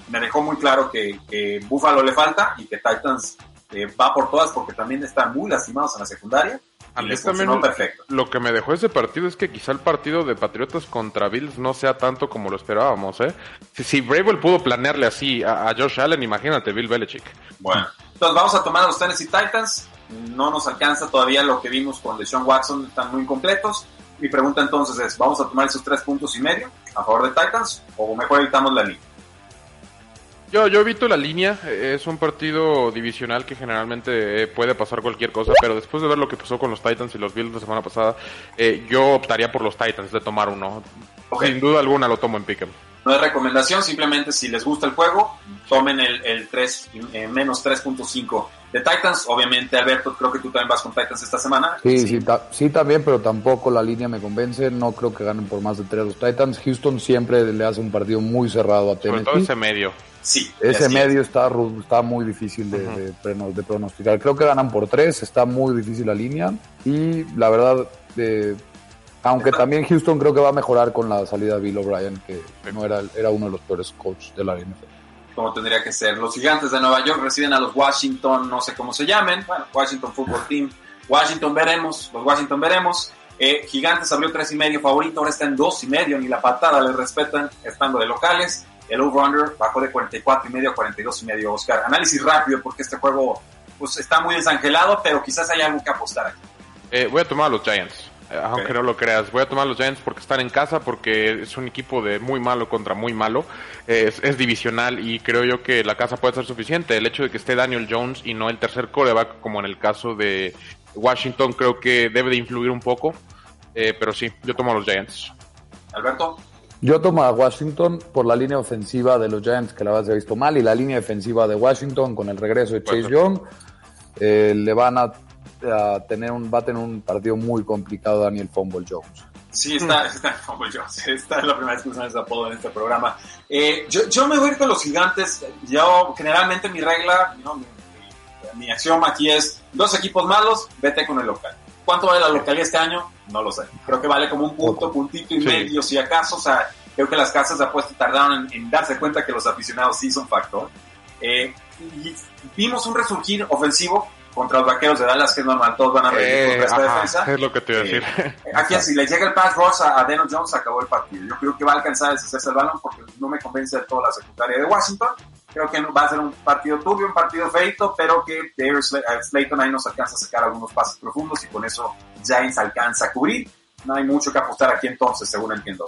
me dejó muy claro que, que Búfalo le falta y que Titans eh, va por todas porque también están muy lastimados en la secundaria a mí también perfecto. Lo que me dejó ese partido es que quizá el partido de Patriotas contra Bills no sea tanto como lo esperábamos, ¿eh? Si, si pudo planearle así a, Josh Allen, imagínate Bill Belichick. Bueno, entonces vamos a tomar a los Tennessee Titans. No nos alcanza todavía lo que vimos con Deshaun Watson, están muy incompletos. Mi pregunta entonces es, ¿vamos a tomar esos tres puntos y medio a favor de Titans o mejor evitamos la línea? Yo, yo evito la línea, es un partido divisional que generalmente eh, puede pasar cualquier cosa, pero después de ver lo que pasó con los Titans y los Bills la semana pasada, eh, yo optaría por los Titans de tomar uno. Sin duda alguna lo tomo en Pick'em. No es recomendación, simplemente si les gusta el juego, tomen el, el 3, eh, menos 3.5 de Titans. Obviamente, Alberto, creo que tú también vas con Titans esta semana. Sí, sí, sí, también, pero tampoco la línea me convence. No creo que ganen por más de 3 los Titans. Houston siempre le hace un partido muy cerrado a Tennessee. Sobre todo ese medio. Sí. Ese medio está, está muy difícil de, de, pronosticar. Creo que ganan por tres, está muy difícil la línea. Y la verdad, aunque también Houston creo que va a mejorar con la salida de Bill O'Brien, que no era, era uno de los peores coaches de la NFL. Como tendría que ser. Los gigantes de Nueva York reciben a los Washington, no sé cómo se llamen, bueno, Washington Football Team. Washington veremos, los Washington veremos. Eh, gigantes abrió tres y medio favorito, ahora está en dos y medio, ni la patada le respetan estando de locales el over-under bajó de 44 y medio a 42 y medio, Oscar. Análisis rápido porque este juego pues, está muy desangelado, pero quizás hay algo que apostar aquí. Eh, voy a tomar a los Giants. Eh, aunque no lo creas, voy a tomar a los Giants porque están en casa, porque es un equipo de muy malo contra muy malo, es, es, divisional y creo yo que la casa puede ser suficiente. El hecho de que esté Daniel Jones y no el tercer coreback, como en el caso de Washington, creo que debe de influir un poco, eh, pero sí, yo tomo a los Giants. Alberto. Yo tomo a Washington por la línea ofensiva de los Giants, que la base ha visto mal, y la línea defensiva de Washington con el regreso de Chase Young. Eh, le van a, tener un, va a tener un partido muy complicado Daniel Fumble Jones. Sí, está, está Fumble Jones. [LAUGHS] Esta es la primera vez que usamos ese apodo en este programa. Eh, yo, yo, me voy a ir con los gigantes. Yo, generalmente, mi regla, mi axioma aquí es dos equipos malos, vete con el local. ¿Cuánto vale la localidad este año? No lo sé. Creo que vale como un punto, puntito y medio, si acaso. O sea, creo que las casas de apuesta tardaron en, darse cuenta que los aficionados sí son factor. Eh, y vimos un resurgir ofensivo contra los vaqueros de Dallas, que es normal, todos van a reír eh, contra esta defensa. Es lo que te iba a decir. Eh, aquí, si le llega el pass rush a, a Jones, acabó el partido. Yo creo que va a alcanzar a deshacerse el balón porque no me convence de toda la secundaria de Washington. Creo que va a ser un partido turbio, un partido feito, pero que Slayton ahí nos alcanza a sacar algunos pases profundos y con eso Giants alcanza a cubrir. No hay mucho que apostar aquí entonces, según entiendo.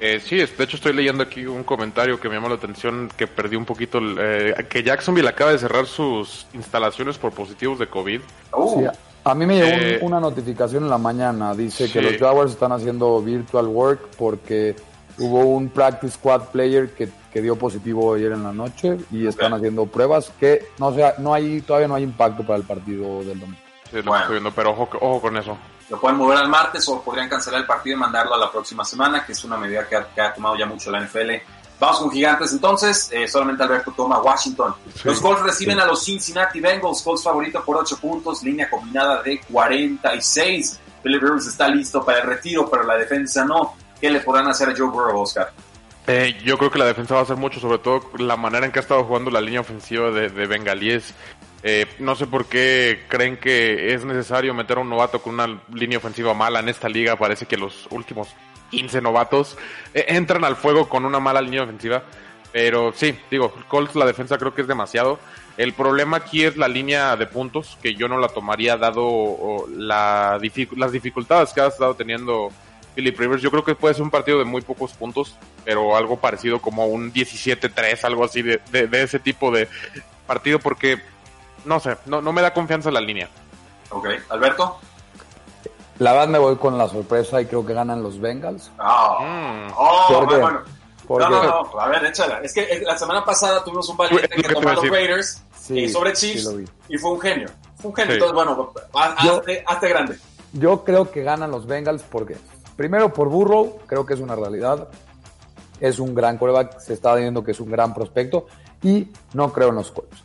Eh, sí, de hecho estoy leyendo aquí un comentario que me llamó la atención, que perdí un poquito, eh, que Jacksonville acaba de cerrar sus instalaciones por positivos de COVID. Uh. a mí me llegó eh, una notificación en la mañana, dice que los Jaguars están haciendo virtual work porque hubo un practice squad player que, dio positivo ayer en la noche y están haciendo pruebas que no sea, no hay, todavía no hay impacto para el partido del domingo. Sí, lo estoy viendo, pero ojo, ojo con eso lo pueden mover al martes o podrían cancelar el partido y mandarlo a la próxima semana, que es una medida que ha, tomado ya mucho la NFL. Vamos con Gigantes entonces, eh, solamente Alberto toma Washington. Los Colts reciben a los Cincinnati Bengals, Colts favorito por 8 puntos, línea combinada de 46. Philip Rivers está listo para el retiro, pero la defensa no. ¿Qué le podrán hacer a Joe Burrow, Oscar? Eh, yo creo que la defensa va a hacer mucho, sobre todo la manera en que ha estado jugando la línea ofensiva de, de Bengalíes. Eh, no sé por qué creen que es necesario meter a un novato con una línea ofensiva mala en esta liga. Parece que los últimos 15 novatos eh, entran al fuego con una mala línea ofensiva. Pero sí, digo, Colts la defensa creo que es demasiado. El problema aquí es la línea de puntos, que yo no la tomaría dado la las dificultades que ha estado teniendo Philip Rivers. Yo creo que puede ser un partido de muy pocos puntos, pero algo parecido como un 17-3, algo así de, de, ese tipo de partido, porque no sé, no, no me da confianza la línea. Ok, Alberto. La verdad me voy con la sorpresa y creo que ganan los Bengals. Ah. Mm. Oh, bueno. No, no, no, a ver, échala. Es que la semana pasada tuvimos un valiente que tomó a los Raiders y sobre Chiefs y fue un genio. Fue un genio. Entonces, bueno, hazte, grande. Yo creo que ganan los Bengals porque, primero por Burrow, creo que es una realidad. Es un gran coreback, se está viendo que es un gran prospecto y no creo en los Colts.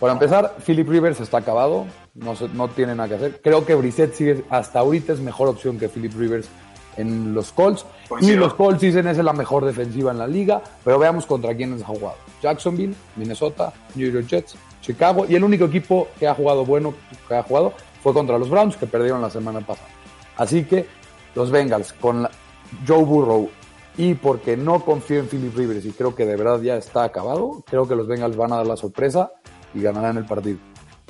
Para empezar, Philip Rivers está acabado, no, no tiene nada que hacer. Creo que Brissett sigue, hasta ahorita es mejor opción que Philip Rivers en los Colts. Y los Colts dicen es la mejor defensiva en la liga, pero veamos contra quiénes ha jugado. Jacksonville, Minnesota, New York Jets, Chicago, y el único equipo que ha jugado bueno, que ha jugado, fue contra los Browns, que perdieron la semana pasada. Así que los Bengals con Joe Burrow y porque no confío en Philip Rivers y creo que de verdad ya está acabado, creo que los Bengals van a dar la sorpresa y ganarán el partido.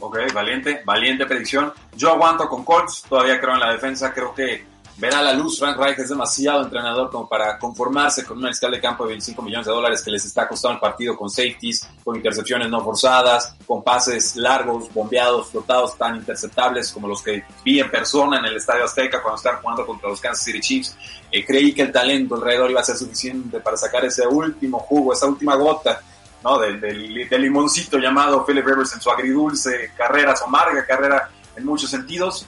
Ok, valiente, valiente predicción. Yo aguanto con Colts, todavía creo en la defensa, creo que verá la luz. Frank Reich es demasiado entrenador como para conformarse con una escala de campo de 25 millones de dólares que les está costando el partido con safeties, con intercepciones no forzadas, con pases largos, bombeados, flotados, tan interceptables como los que vi en persona en el Estadio Azteca cuando estaban jugando contra los Kansas City Chiefs. Eh, creí que el talento alrededor iba a ser suficiente para sacar ese último jugo, esa última gota ¿no? Del, del, limoncito llamado Philip Rivers en su agridulce carrera, su amarga carrera en muchos sentidos.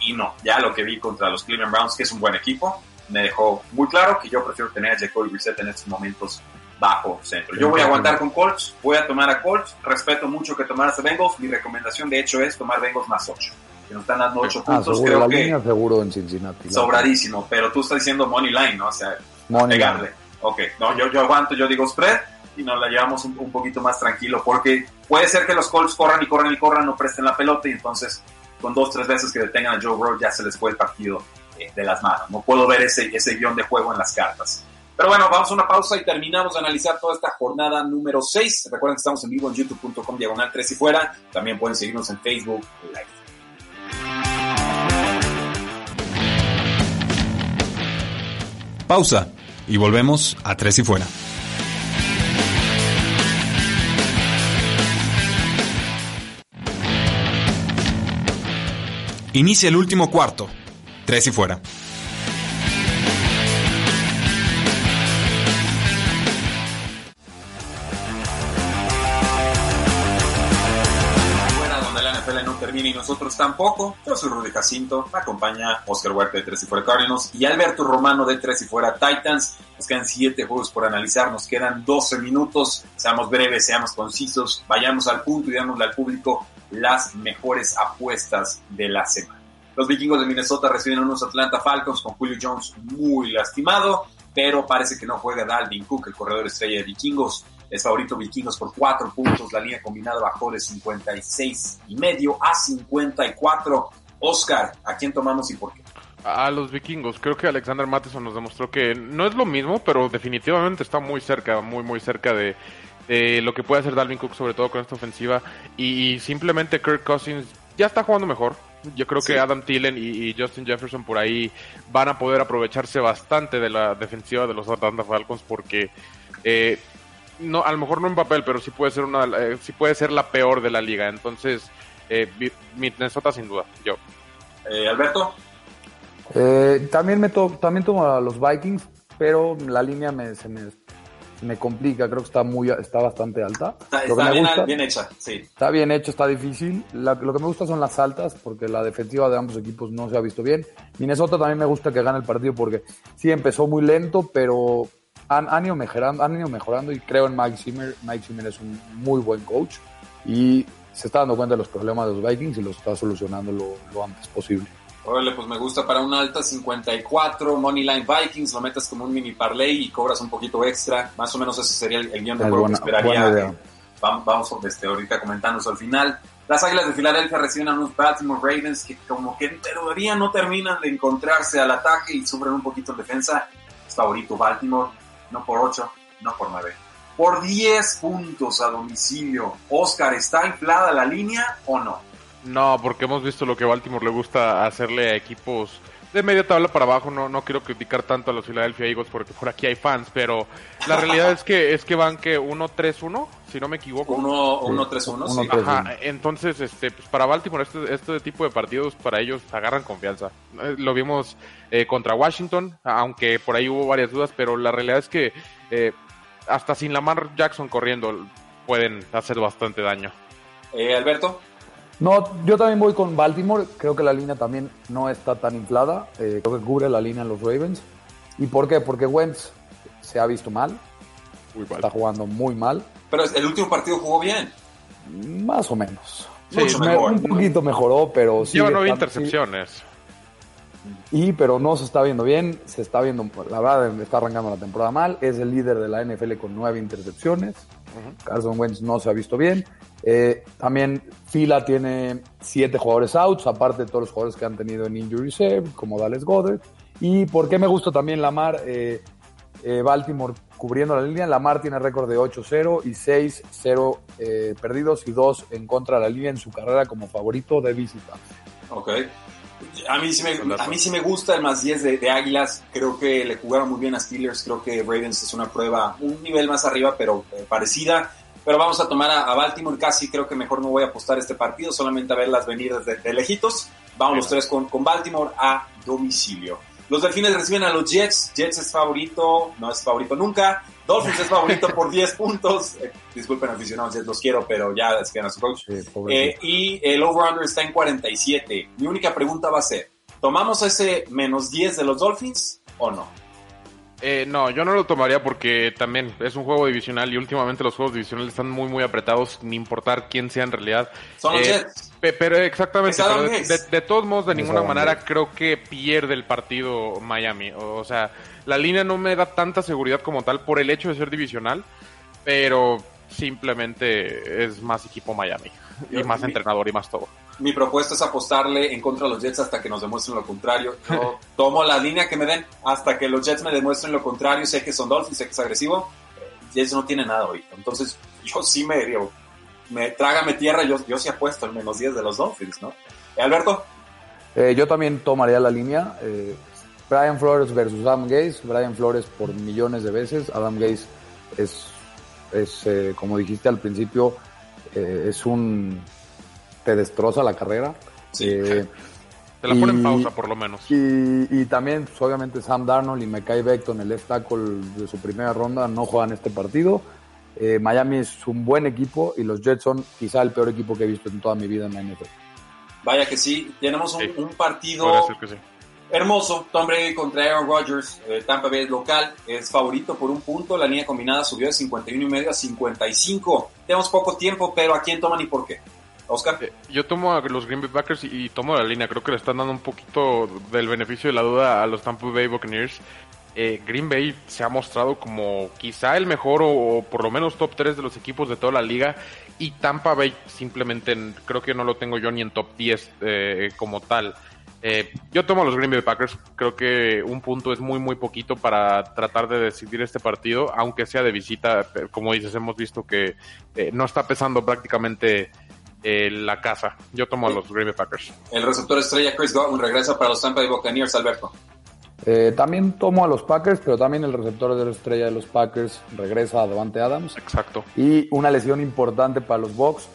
Y, no, ya lo que vi contra los Cleveland Browns, que es un buen equipo, me dejó muy claro que yo prefiero tener a Jacoby Brissett en estos momentos bajo centro. Yo voy a aguantar con Colts, voy a tomar a Colts, respeto mucho que tomar a Bengals, mi recomendación de hecho es tomar Bengals más 8. Que nos están dando 8 ah, puntos, creo la que línea seguro en Cincinnati. Sobradísimo, pero tú estás diciendo money line, ¿no? O sea, money pegarle. Ok, no, yo, yo aguanto, yo digo spread, y nos la llevamos un, poquito más tranquilo, porque puede ser que los Colts corran y corran y corran, no presten la pelota y entonces con dos, tres veces que detengan a Joe Burrow ya se les fue el partido eh, de las manos. No puedo ver ese, ese guion de juego en las cartas. Pero bueno, vamos a una pausa y terminamos de analizar toda esta jornada número 6. Recuerden que estamos en vivo en youtube.com diagonal 3 y fuera. También pueden seguirnos en Facebook Live. Pausa y volvemos a 3 y fuera. Inicia el último cuarto. Tres y fuera. Fuera donde la NFL no te termina y nosotros tampoco. Yo soy Rudy Jacinto, me acompaña Oscar Huerta de Tres y Fuera Cardinals y Alberto Romano de Tres y Fuera Titans. Nos quedan siete juegos por analizar, nos quedan 12 minutos. Seamos breves, seamos concisos, vayamos al punto y démosle al público las mejores apuestas de la semana. Los vikingos de Minnesota reciben unos Atlanta Falcons con Julio Jones muy lastimado, pero parece que no juega Dalvin Cook, el corredor estrella de vikingos. Es favorito Vikingos por 4 puntos. La línea combinada bajó de 56 y medio a 54. Oscar, ¿a quién tomamos y por qué? A los vikingos. Creo que Alexander Matheson nos demostró que no es lo mismo, pero definitivamente está muy cerca, muy, muy cerca de, lo que puede hacer Dalvin Cook, sobre todo con esta ofensiva. Y, simplemente Kirk Cousins ya está jugando mejor. Yo creo que Adam Thielen y, Justin Jefferson por ahí van a poder aprovecharse bastante de la defensiva de los Atlanta Falcons porque eh, no, a lo mejor no en papel, pero sí puede ser una, eh, sí puede ser la peor de la liga. Entonces, eh, Minnesota sin duda, yo. Eh, Alberto. Eh, también me también tomo a los Vikings, pero la línea me, se me, me complica, creo que está muy está bastante alta. Está, bien, hecha, sí. Está bien hecho, está difícil. lo que me gusta son las altas, porque la defensiva de ambos equipos no se ha visto bien. Minnesota también me gusta que gane el partido porque sí empezó muy lento, pero han, ido mejorando, han ido mejorando y creo en Mike Zimmer. Mike Zimmer es un muy buen coach y se está dando cuenta de los problemas de los Vikings y los está solucionando lo, antes posible. Órale, pues me gusta para una alta 54, Moneyline Vikings, lo metes como un mini parlay y cobras un poquito extra. Más o menos ese sería el, guion de juego que esperaría. Vamos, vamos este, ahorita comentándose al final. Las Águilas de Filadelfia reciben a unos Baltimore Ravens que como que todavía no terminan de encontrarse al ataque y sufren un poquito en defensa. Es favorito Baltimore no por 8, no por 9. Por 10 puntos a domicilio. Oscar, ¿está inflada la línea o no? No, porque hemos visto lo que Baltimore le gusta hacerle a equipos de media tabla para abajo. No, no quiero criticar tanto a los Philadelphia Eagles porque por aquí hay fans, pero la realidad es que es que van que 1-3-1, si no me equivoco. 1-3-1, sí. Ajá, entonces este pues para Baltimore este, este tipo de partidos para ellos agarran confianza. Eh, lo vimos eh, contra Washington, aunque por ahí hubo varias dudas, pero la realidad es que eh, hasta sin Lamar Jackson corriendo pueden hacer bastante daño. Alberto. No, yo también voy con Baltimore. Creo que la línea también no está tan inflada. Eh, creo que cubre la línea en los Ravens. ¿Y por qué? Porque Wentz se ha visto mal. Está jugando muy mal. Pero el último partido jugó bien. Más o menos. Un poquito mejoró, pero sí. Lleva nueve intercepciones. Y, pero no se está viendo bien. Se está viendo, la verdad, está arrancando la temporada mal. Es el líder de la NFL con nueve intercepciones. Carson Wentz no se ha visto bien. Eh, también Fila tiene siete jugadores outs, aparte de todos los jugadores que han tenido en injury reserve, como Dallas Goddard. Y por qué me gusta también Lamar, eh, eh, Baltimore cubriendo la línea. Lamar tiene récord de 8-0 y 6-0 perdidos y 2 en contra de la línea en su carrera como favorito de visita. Ok. A mí sí me, a mí sí me gusta el más 10 de, de, Águilas. Creo que le jugaron muy bien a Steelers. Creo que Ravens es una prueba un nivel más arriba, pero parecida pero vamos a tomar a, Baltimore casi, creo que mejor no voy a apostar este partido, solamente a verlas venir desde de lejitos. Vamos los tres con, con Baltimore a domicilio. Los Delfines reciben a los Jets. Jets es favorito, no es favorito nunca. Dolphins es favorito por [LAUGHS] 10 puntos. Eh, disculpen, aficionados, Jets los quiero, pero ya es que a su coach. Eh, y el over-under está en 47. Mi única pregunta va a ser: ¿tomamos ese menos 10 de los Dolphins o no? Eh, no, yo no lo tomaría porque también es un juego divisional y últimamente los juegos divisionales están muy muy apretados, sin importar quién sea en realidad. Son los eh, Jets. Pero exactamente, de, todos modos, de ninguna manera creo que pierde el partido Miami. O, sea, la línea no me da tanta seguridad como tal por el hecho de ser divisional, pero simplemente es más equipo Miami y más entrenador y más todo mi propuesta es apostarle en contra de los Jets hasta que nos demuestren lo contrario. Yo tomo la línea que me den hasta que los Jets me demuestren lo contrario. Sé que son Dolphins, sé que es agresivo. Jets no tiene nada ahorita. Entonces, yo sí me digo, me trágame tierra, yo, yo sí apuesto en menos 10 de los Dolphins, ¿no? ¿Eh, Alberto? Eh, yo también tomaría la línea. Eh, Brian Flores versus Adam Gaze. Brian Flores por millones de veces. Adam Gaze es, es como dijiste al principio, es un te destroza la carrera. Eh, te la pone en pausa, por lo menos. Y, también, pues, obviamente, Sam Darnold y Mekai Beckton, el left tackle de su primera ronda, no juegan este partido. Eh, Miami es un buen equipo y los Jets son quizá el peor equipo que he visto en toda mi vida en la NFL. Vaya que sí, tenemos un, partido hermoso. Tom Brady contra Aaron Rodgers, eh, Tampa Bay local, es favorito por un punto. La línea combinada subió de 51 y medio a 55. Tenemos poco tiempo, pero ¿a quién toman y por qué? Oscar. Eh, yo tomo a los Green Bay Packers y, tomo la línea. Creo que le están dando un poquito del beneficio de la duda a los Tampa Bay Buccaneers. Eh, Green Bay se ha mostrado como quizá el mejor o, por lo menos top 3 de los equipos de toda la liga y Tampa Bay simplemente creo que no lo tengo yo ni en top 10 eh, como tal. Eh, yo tomo a los Green Bay Packers, creo que un punto es muy muy poquito para tratar de decidir este partido, aunque sea de visita, como dices, hemos visto que no está pesando prácticamente la casa. Yo tomo a los Green Bay Packers. El receptor estrella Chris Godwin regresa para los Tampa Bay Buccaneers, Alberto. Eh, también tomo a los Packers, pero también el receptor de la estrella de los Packers regresa a Devante Adams. Exacto. Y una lesión importante para los Bucks.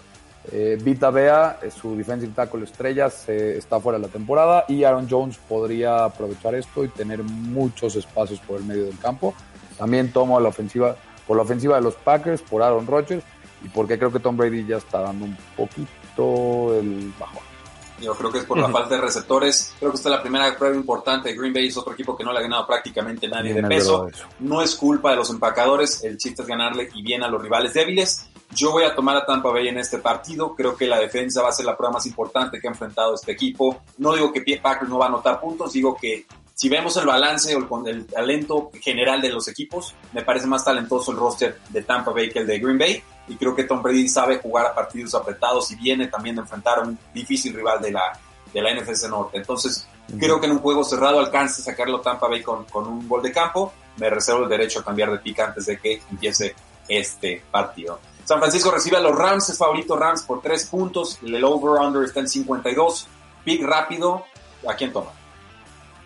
Eh, Vita Bea, eh, su defensive tackle estrella, se, está fuera de la temporada y Aaron Jones podría aprovechar esto y tener muchos espacios por el medio del campo. También tomo a la ofensiva, por la ofensiva de los Packers, por Aaron Rodgers y porque creo que Tom Brady ya está dando un poquito el bajón. Yo creo que es por la falta de receptores. Creo que esta es la primera prueba importante. Green Bay es otro equipo que no le ha ganado prácticamente nadie de peso. No es culpa de los empacadores. El chiste es ganarle y bien a los rivales débiles. Yo voy a tomar a Tampa Bay en este partido. Creo que la defensa va a ser la prueba más importante que ha enfrentado este equipo. No digo que Packers no va a anotar puntos, digo que si vemos el balance o el, talento general de los equipos, me parece más talentoso el roster de Tampa Bay que el de Green Bay. Y creo que Tom Brady sabe jugar a partidos apretados y viene también de enfrentar a un difícil rival de la, de la NFC Norte. Entonces, creo que en un juego cerrado alcance a sacarlo Tampa Bay con, con un gol de campo. Me reservo el derecho a cambiar de pick antes de que empiece este partido. San Francisco recibe a los Rams, es favorito Rams por tres puntos. El over-under está en 52. Pick rápido, ¿a quién toma?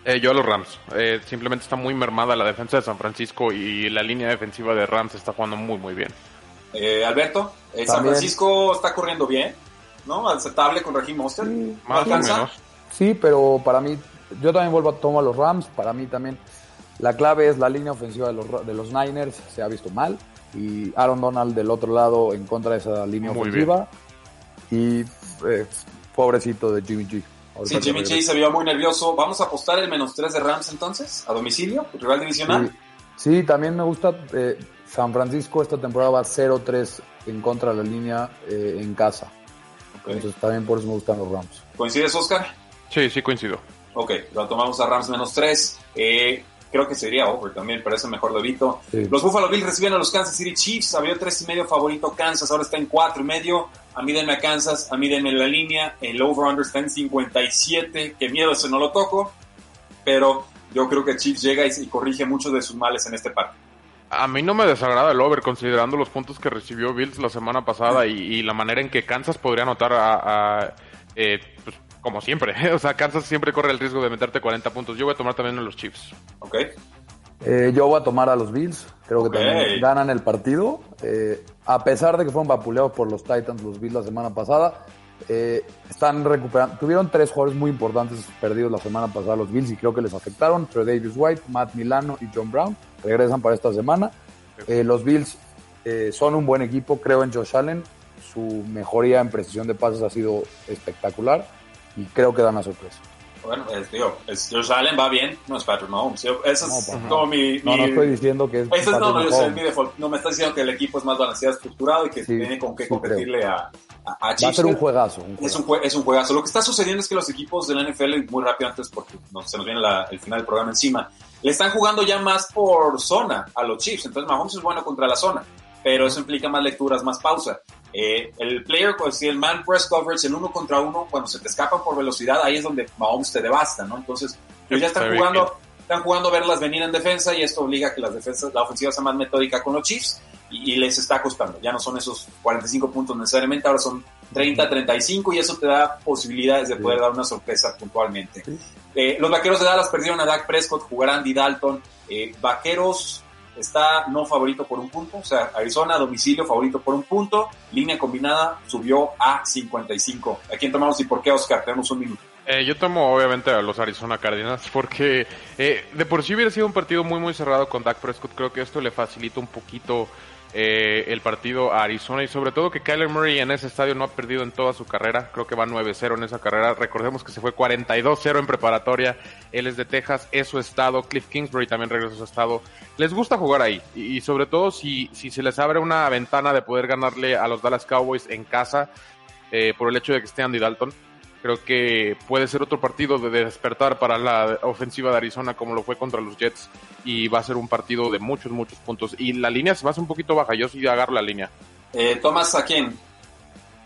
Eh, yo a los Rams. Eh, simplemente está muy mermada la defensa de San Francisco y la línea defensiva de Rams está jugando muy, muy bien. Eh, Alberto, San Francisco está corriendo bien, ¿no? Aceptable con Raheem Monster. Sí, Más o menos. Sí, pero para mí, yo también vuelvo a tomar a los Rams. Para mí también la clave es la línea ofensiva de los, de los Niners. Se ha visto mal. Y Aaron Donald del otro lado en contra de esa línea ofensiva. Y pobrecito de Jimmy G. Sí, Jimmy G se vio muy nervioso. ¿Vamos a apostar el menos 3 de Rams entonces? ¿A domicilio? ¿Rival divisional? Sí, también me gusta. Eh, San Francisco esta temporada va 0-3 en contra de la línea eh, en casa. Entonces también por eso me gustan los Rams. ¿Coincides, Oscar? Sí, sí coincido. Ok, lo tomamos a Rams menos 3. Eh, creo que sería over también, parece mejor Levito. Los Buffalo Bills reciben a los Kansas City Chiefs. Había tres y medio favorito Kansas, ahora está en cuatro y medio. A mí denme a Kansas, a mí denme la línea. El over-under está en 57. Qué miedo, ese no lo toco. Pero yo creo que Chiefs llega y, corrige muchos de sus males en este partido. A mí no me desagrada el over, considerando los puntos que recibió Bills la semana pasada y, la manera en que Kansas podría anotar a, eh, pues, como siempre. [LAUGHS] O sea, Kansas siempre corre el riesgo de meterte 40 puntos. Yo voy a tomar también a los Chiefs. Ok. Eh, yo voy a tomar a los Bills. Creo que también ganan el partido. Eh, a pesar de que fueron vapuleados por los Titans, los Bills la semana pasada, eh, están recuperando. Tuvieron tres jugadores muy importantes perdidos la semana pasada los Bills y creo que les afectaron. Pero Davis White, Matt Milano y John Brown regresan para esta semana. los Bills son un buen equipo. Creo en Josh Allen. Su mejoría en precisión de pases ha sido espectacular y creo que da una sorpresa. Bueno, es, digo, es, Josh Allen va bien, no es Patrick Mahomes. Eso es no, como mi, No, no estoy diciendo que es. Eso es, no, no, yo sé, mi default. No me está diciendo que el equipo es más balanceado, estructurado y que tiene con qué competirle a, a, Chiefs. Va a ser un juegazo, Es, un, es un juegazo. Lo que está sucediendo es que los equipos de la NFL, muy rápido antes, porque no, se nos viene la, el final del programa encima, le están jugando ya más por zona a los Chiefs. Entonces Mahomes es bueno contra la zona, pero eso implica más lecturas, más pausa. Eh, el player, pues, el man press coverage, el uno contra uno, cuando se te escapan por velocidad, ahí es donde Mahomes te devasta, ¿no? Entonces, ellos ya están jugando, están jugando a verlas venir en defensa y esto obliga a que las defensas, la ofensiva sea más metódica con los Chiefs y, les está costando. Ya no son esos 45 puntos necesariamente, ahora son 30, 35 y eso te da posibilidades de poder dar una sorpresa puntualmente. Eh, los vaqueros de Dallas perdieron a Dak Prescott, jugarán Andy Dalton. Eh, vaqueros está no favorito por un punto, o sea, Arizona domicilio favorito por un punto, línea combinada subió a 55. ¿A quién tomamos y por qué, Oscar? Tenemos un minuto. Eh, yo tomo obviamente a los Arizona Cardinals porque eh, de por sí hubiera sido un partido muy muy cerrado con Dak Prescott. Creo que esto le facilita un poquito eh, el partido a Arizona y sobre todo que Kyler Murray en ese estadio no ha perdido en toda su carrera, creo que va 9-0 en esa carrera, recordemos que se fue 42-0 en preparatoria, él es de Texas, es su estado, Cliff Kingsbury también regresó a su estado, les gusta jugar ahí. Y, sobre todo si, si se les abre una ventana de poder ganarle a los Dallas Cowboys en casa eh, por el hecho de que esté Andy Dalton, creo que puede ser otro partido de despertar para la ofensiva de Arizona como lo fue contra los Jets y va a ser un partido de muchos, muchos puntos. Y la línea se va a hacer un poquito baja, yo sí agarro la línea. Eh, ¿Tomas a quién?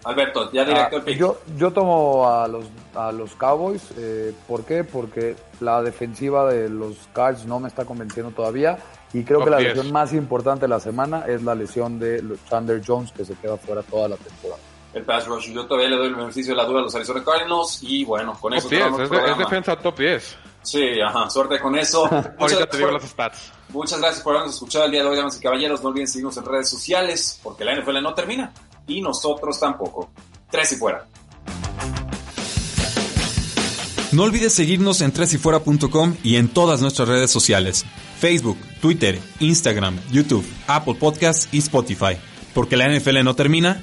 Alberto, ya directo el pick. Yo, yo tomo a los, a los Cowboys. Eh, ¿Por qué? Porque la defensiva de los Cards no me está convenciendo todavía. Y creo que la lesión más importante de la semana es la lesión de Chandler Jones, que se queda fuera toda la temporada el pass rush. Yo todavía le doy el beneficio de la duda a los Arizona Cardinals y bueno, con eso... Top 10, es, defensa top 10. Sí, ajá, suerte con eso. [LAUGHS] Ahorita te digo los stats. Muchas gracias por habernos escuchado el día de hoy, damas y caballeros. No olviden seguirnos en redes sociales porque la NFL no termina y nosotros tampoco. Tres y fuera. No olvides seguirnos en tresyfuera.com y en todas nuestras redes sociales. Facebook, Twitter, Instagram, YouTube, Apple Podcasts y Spotify. Porque la NFL no termina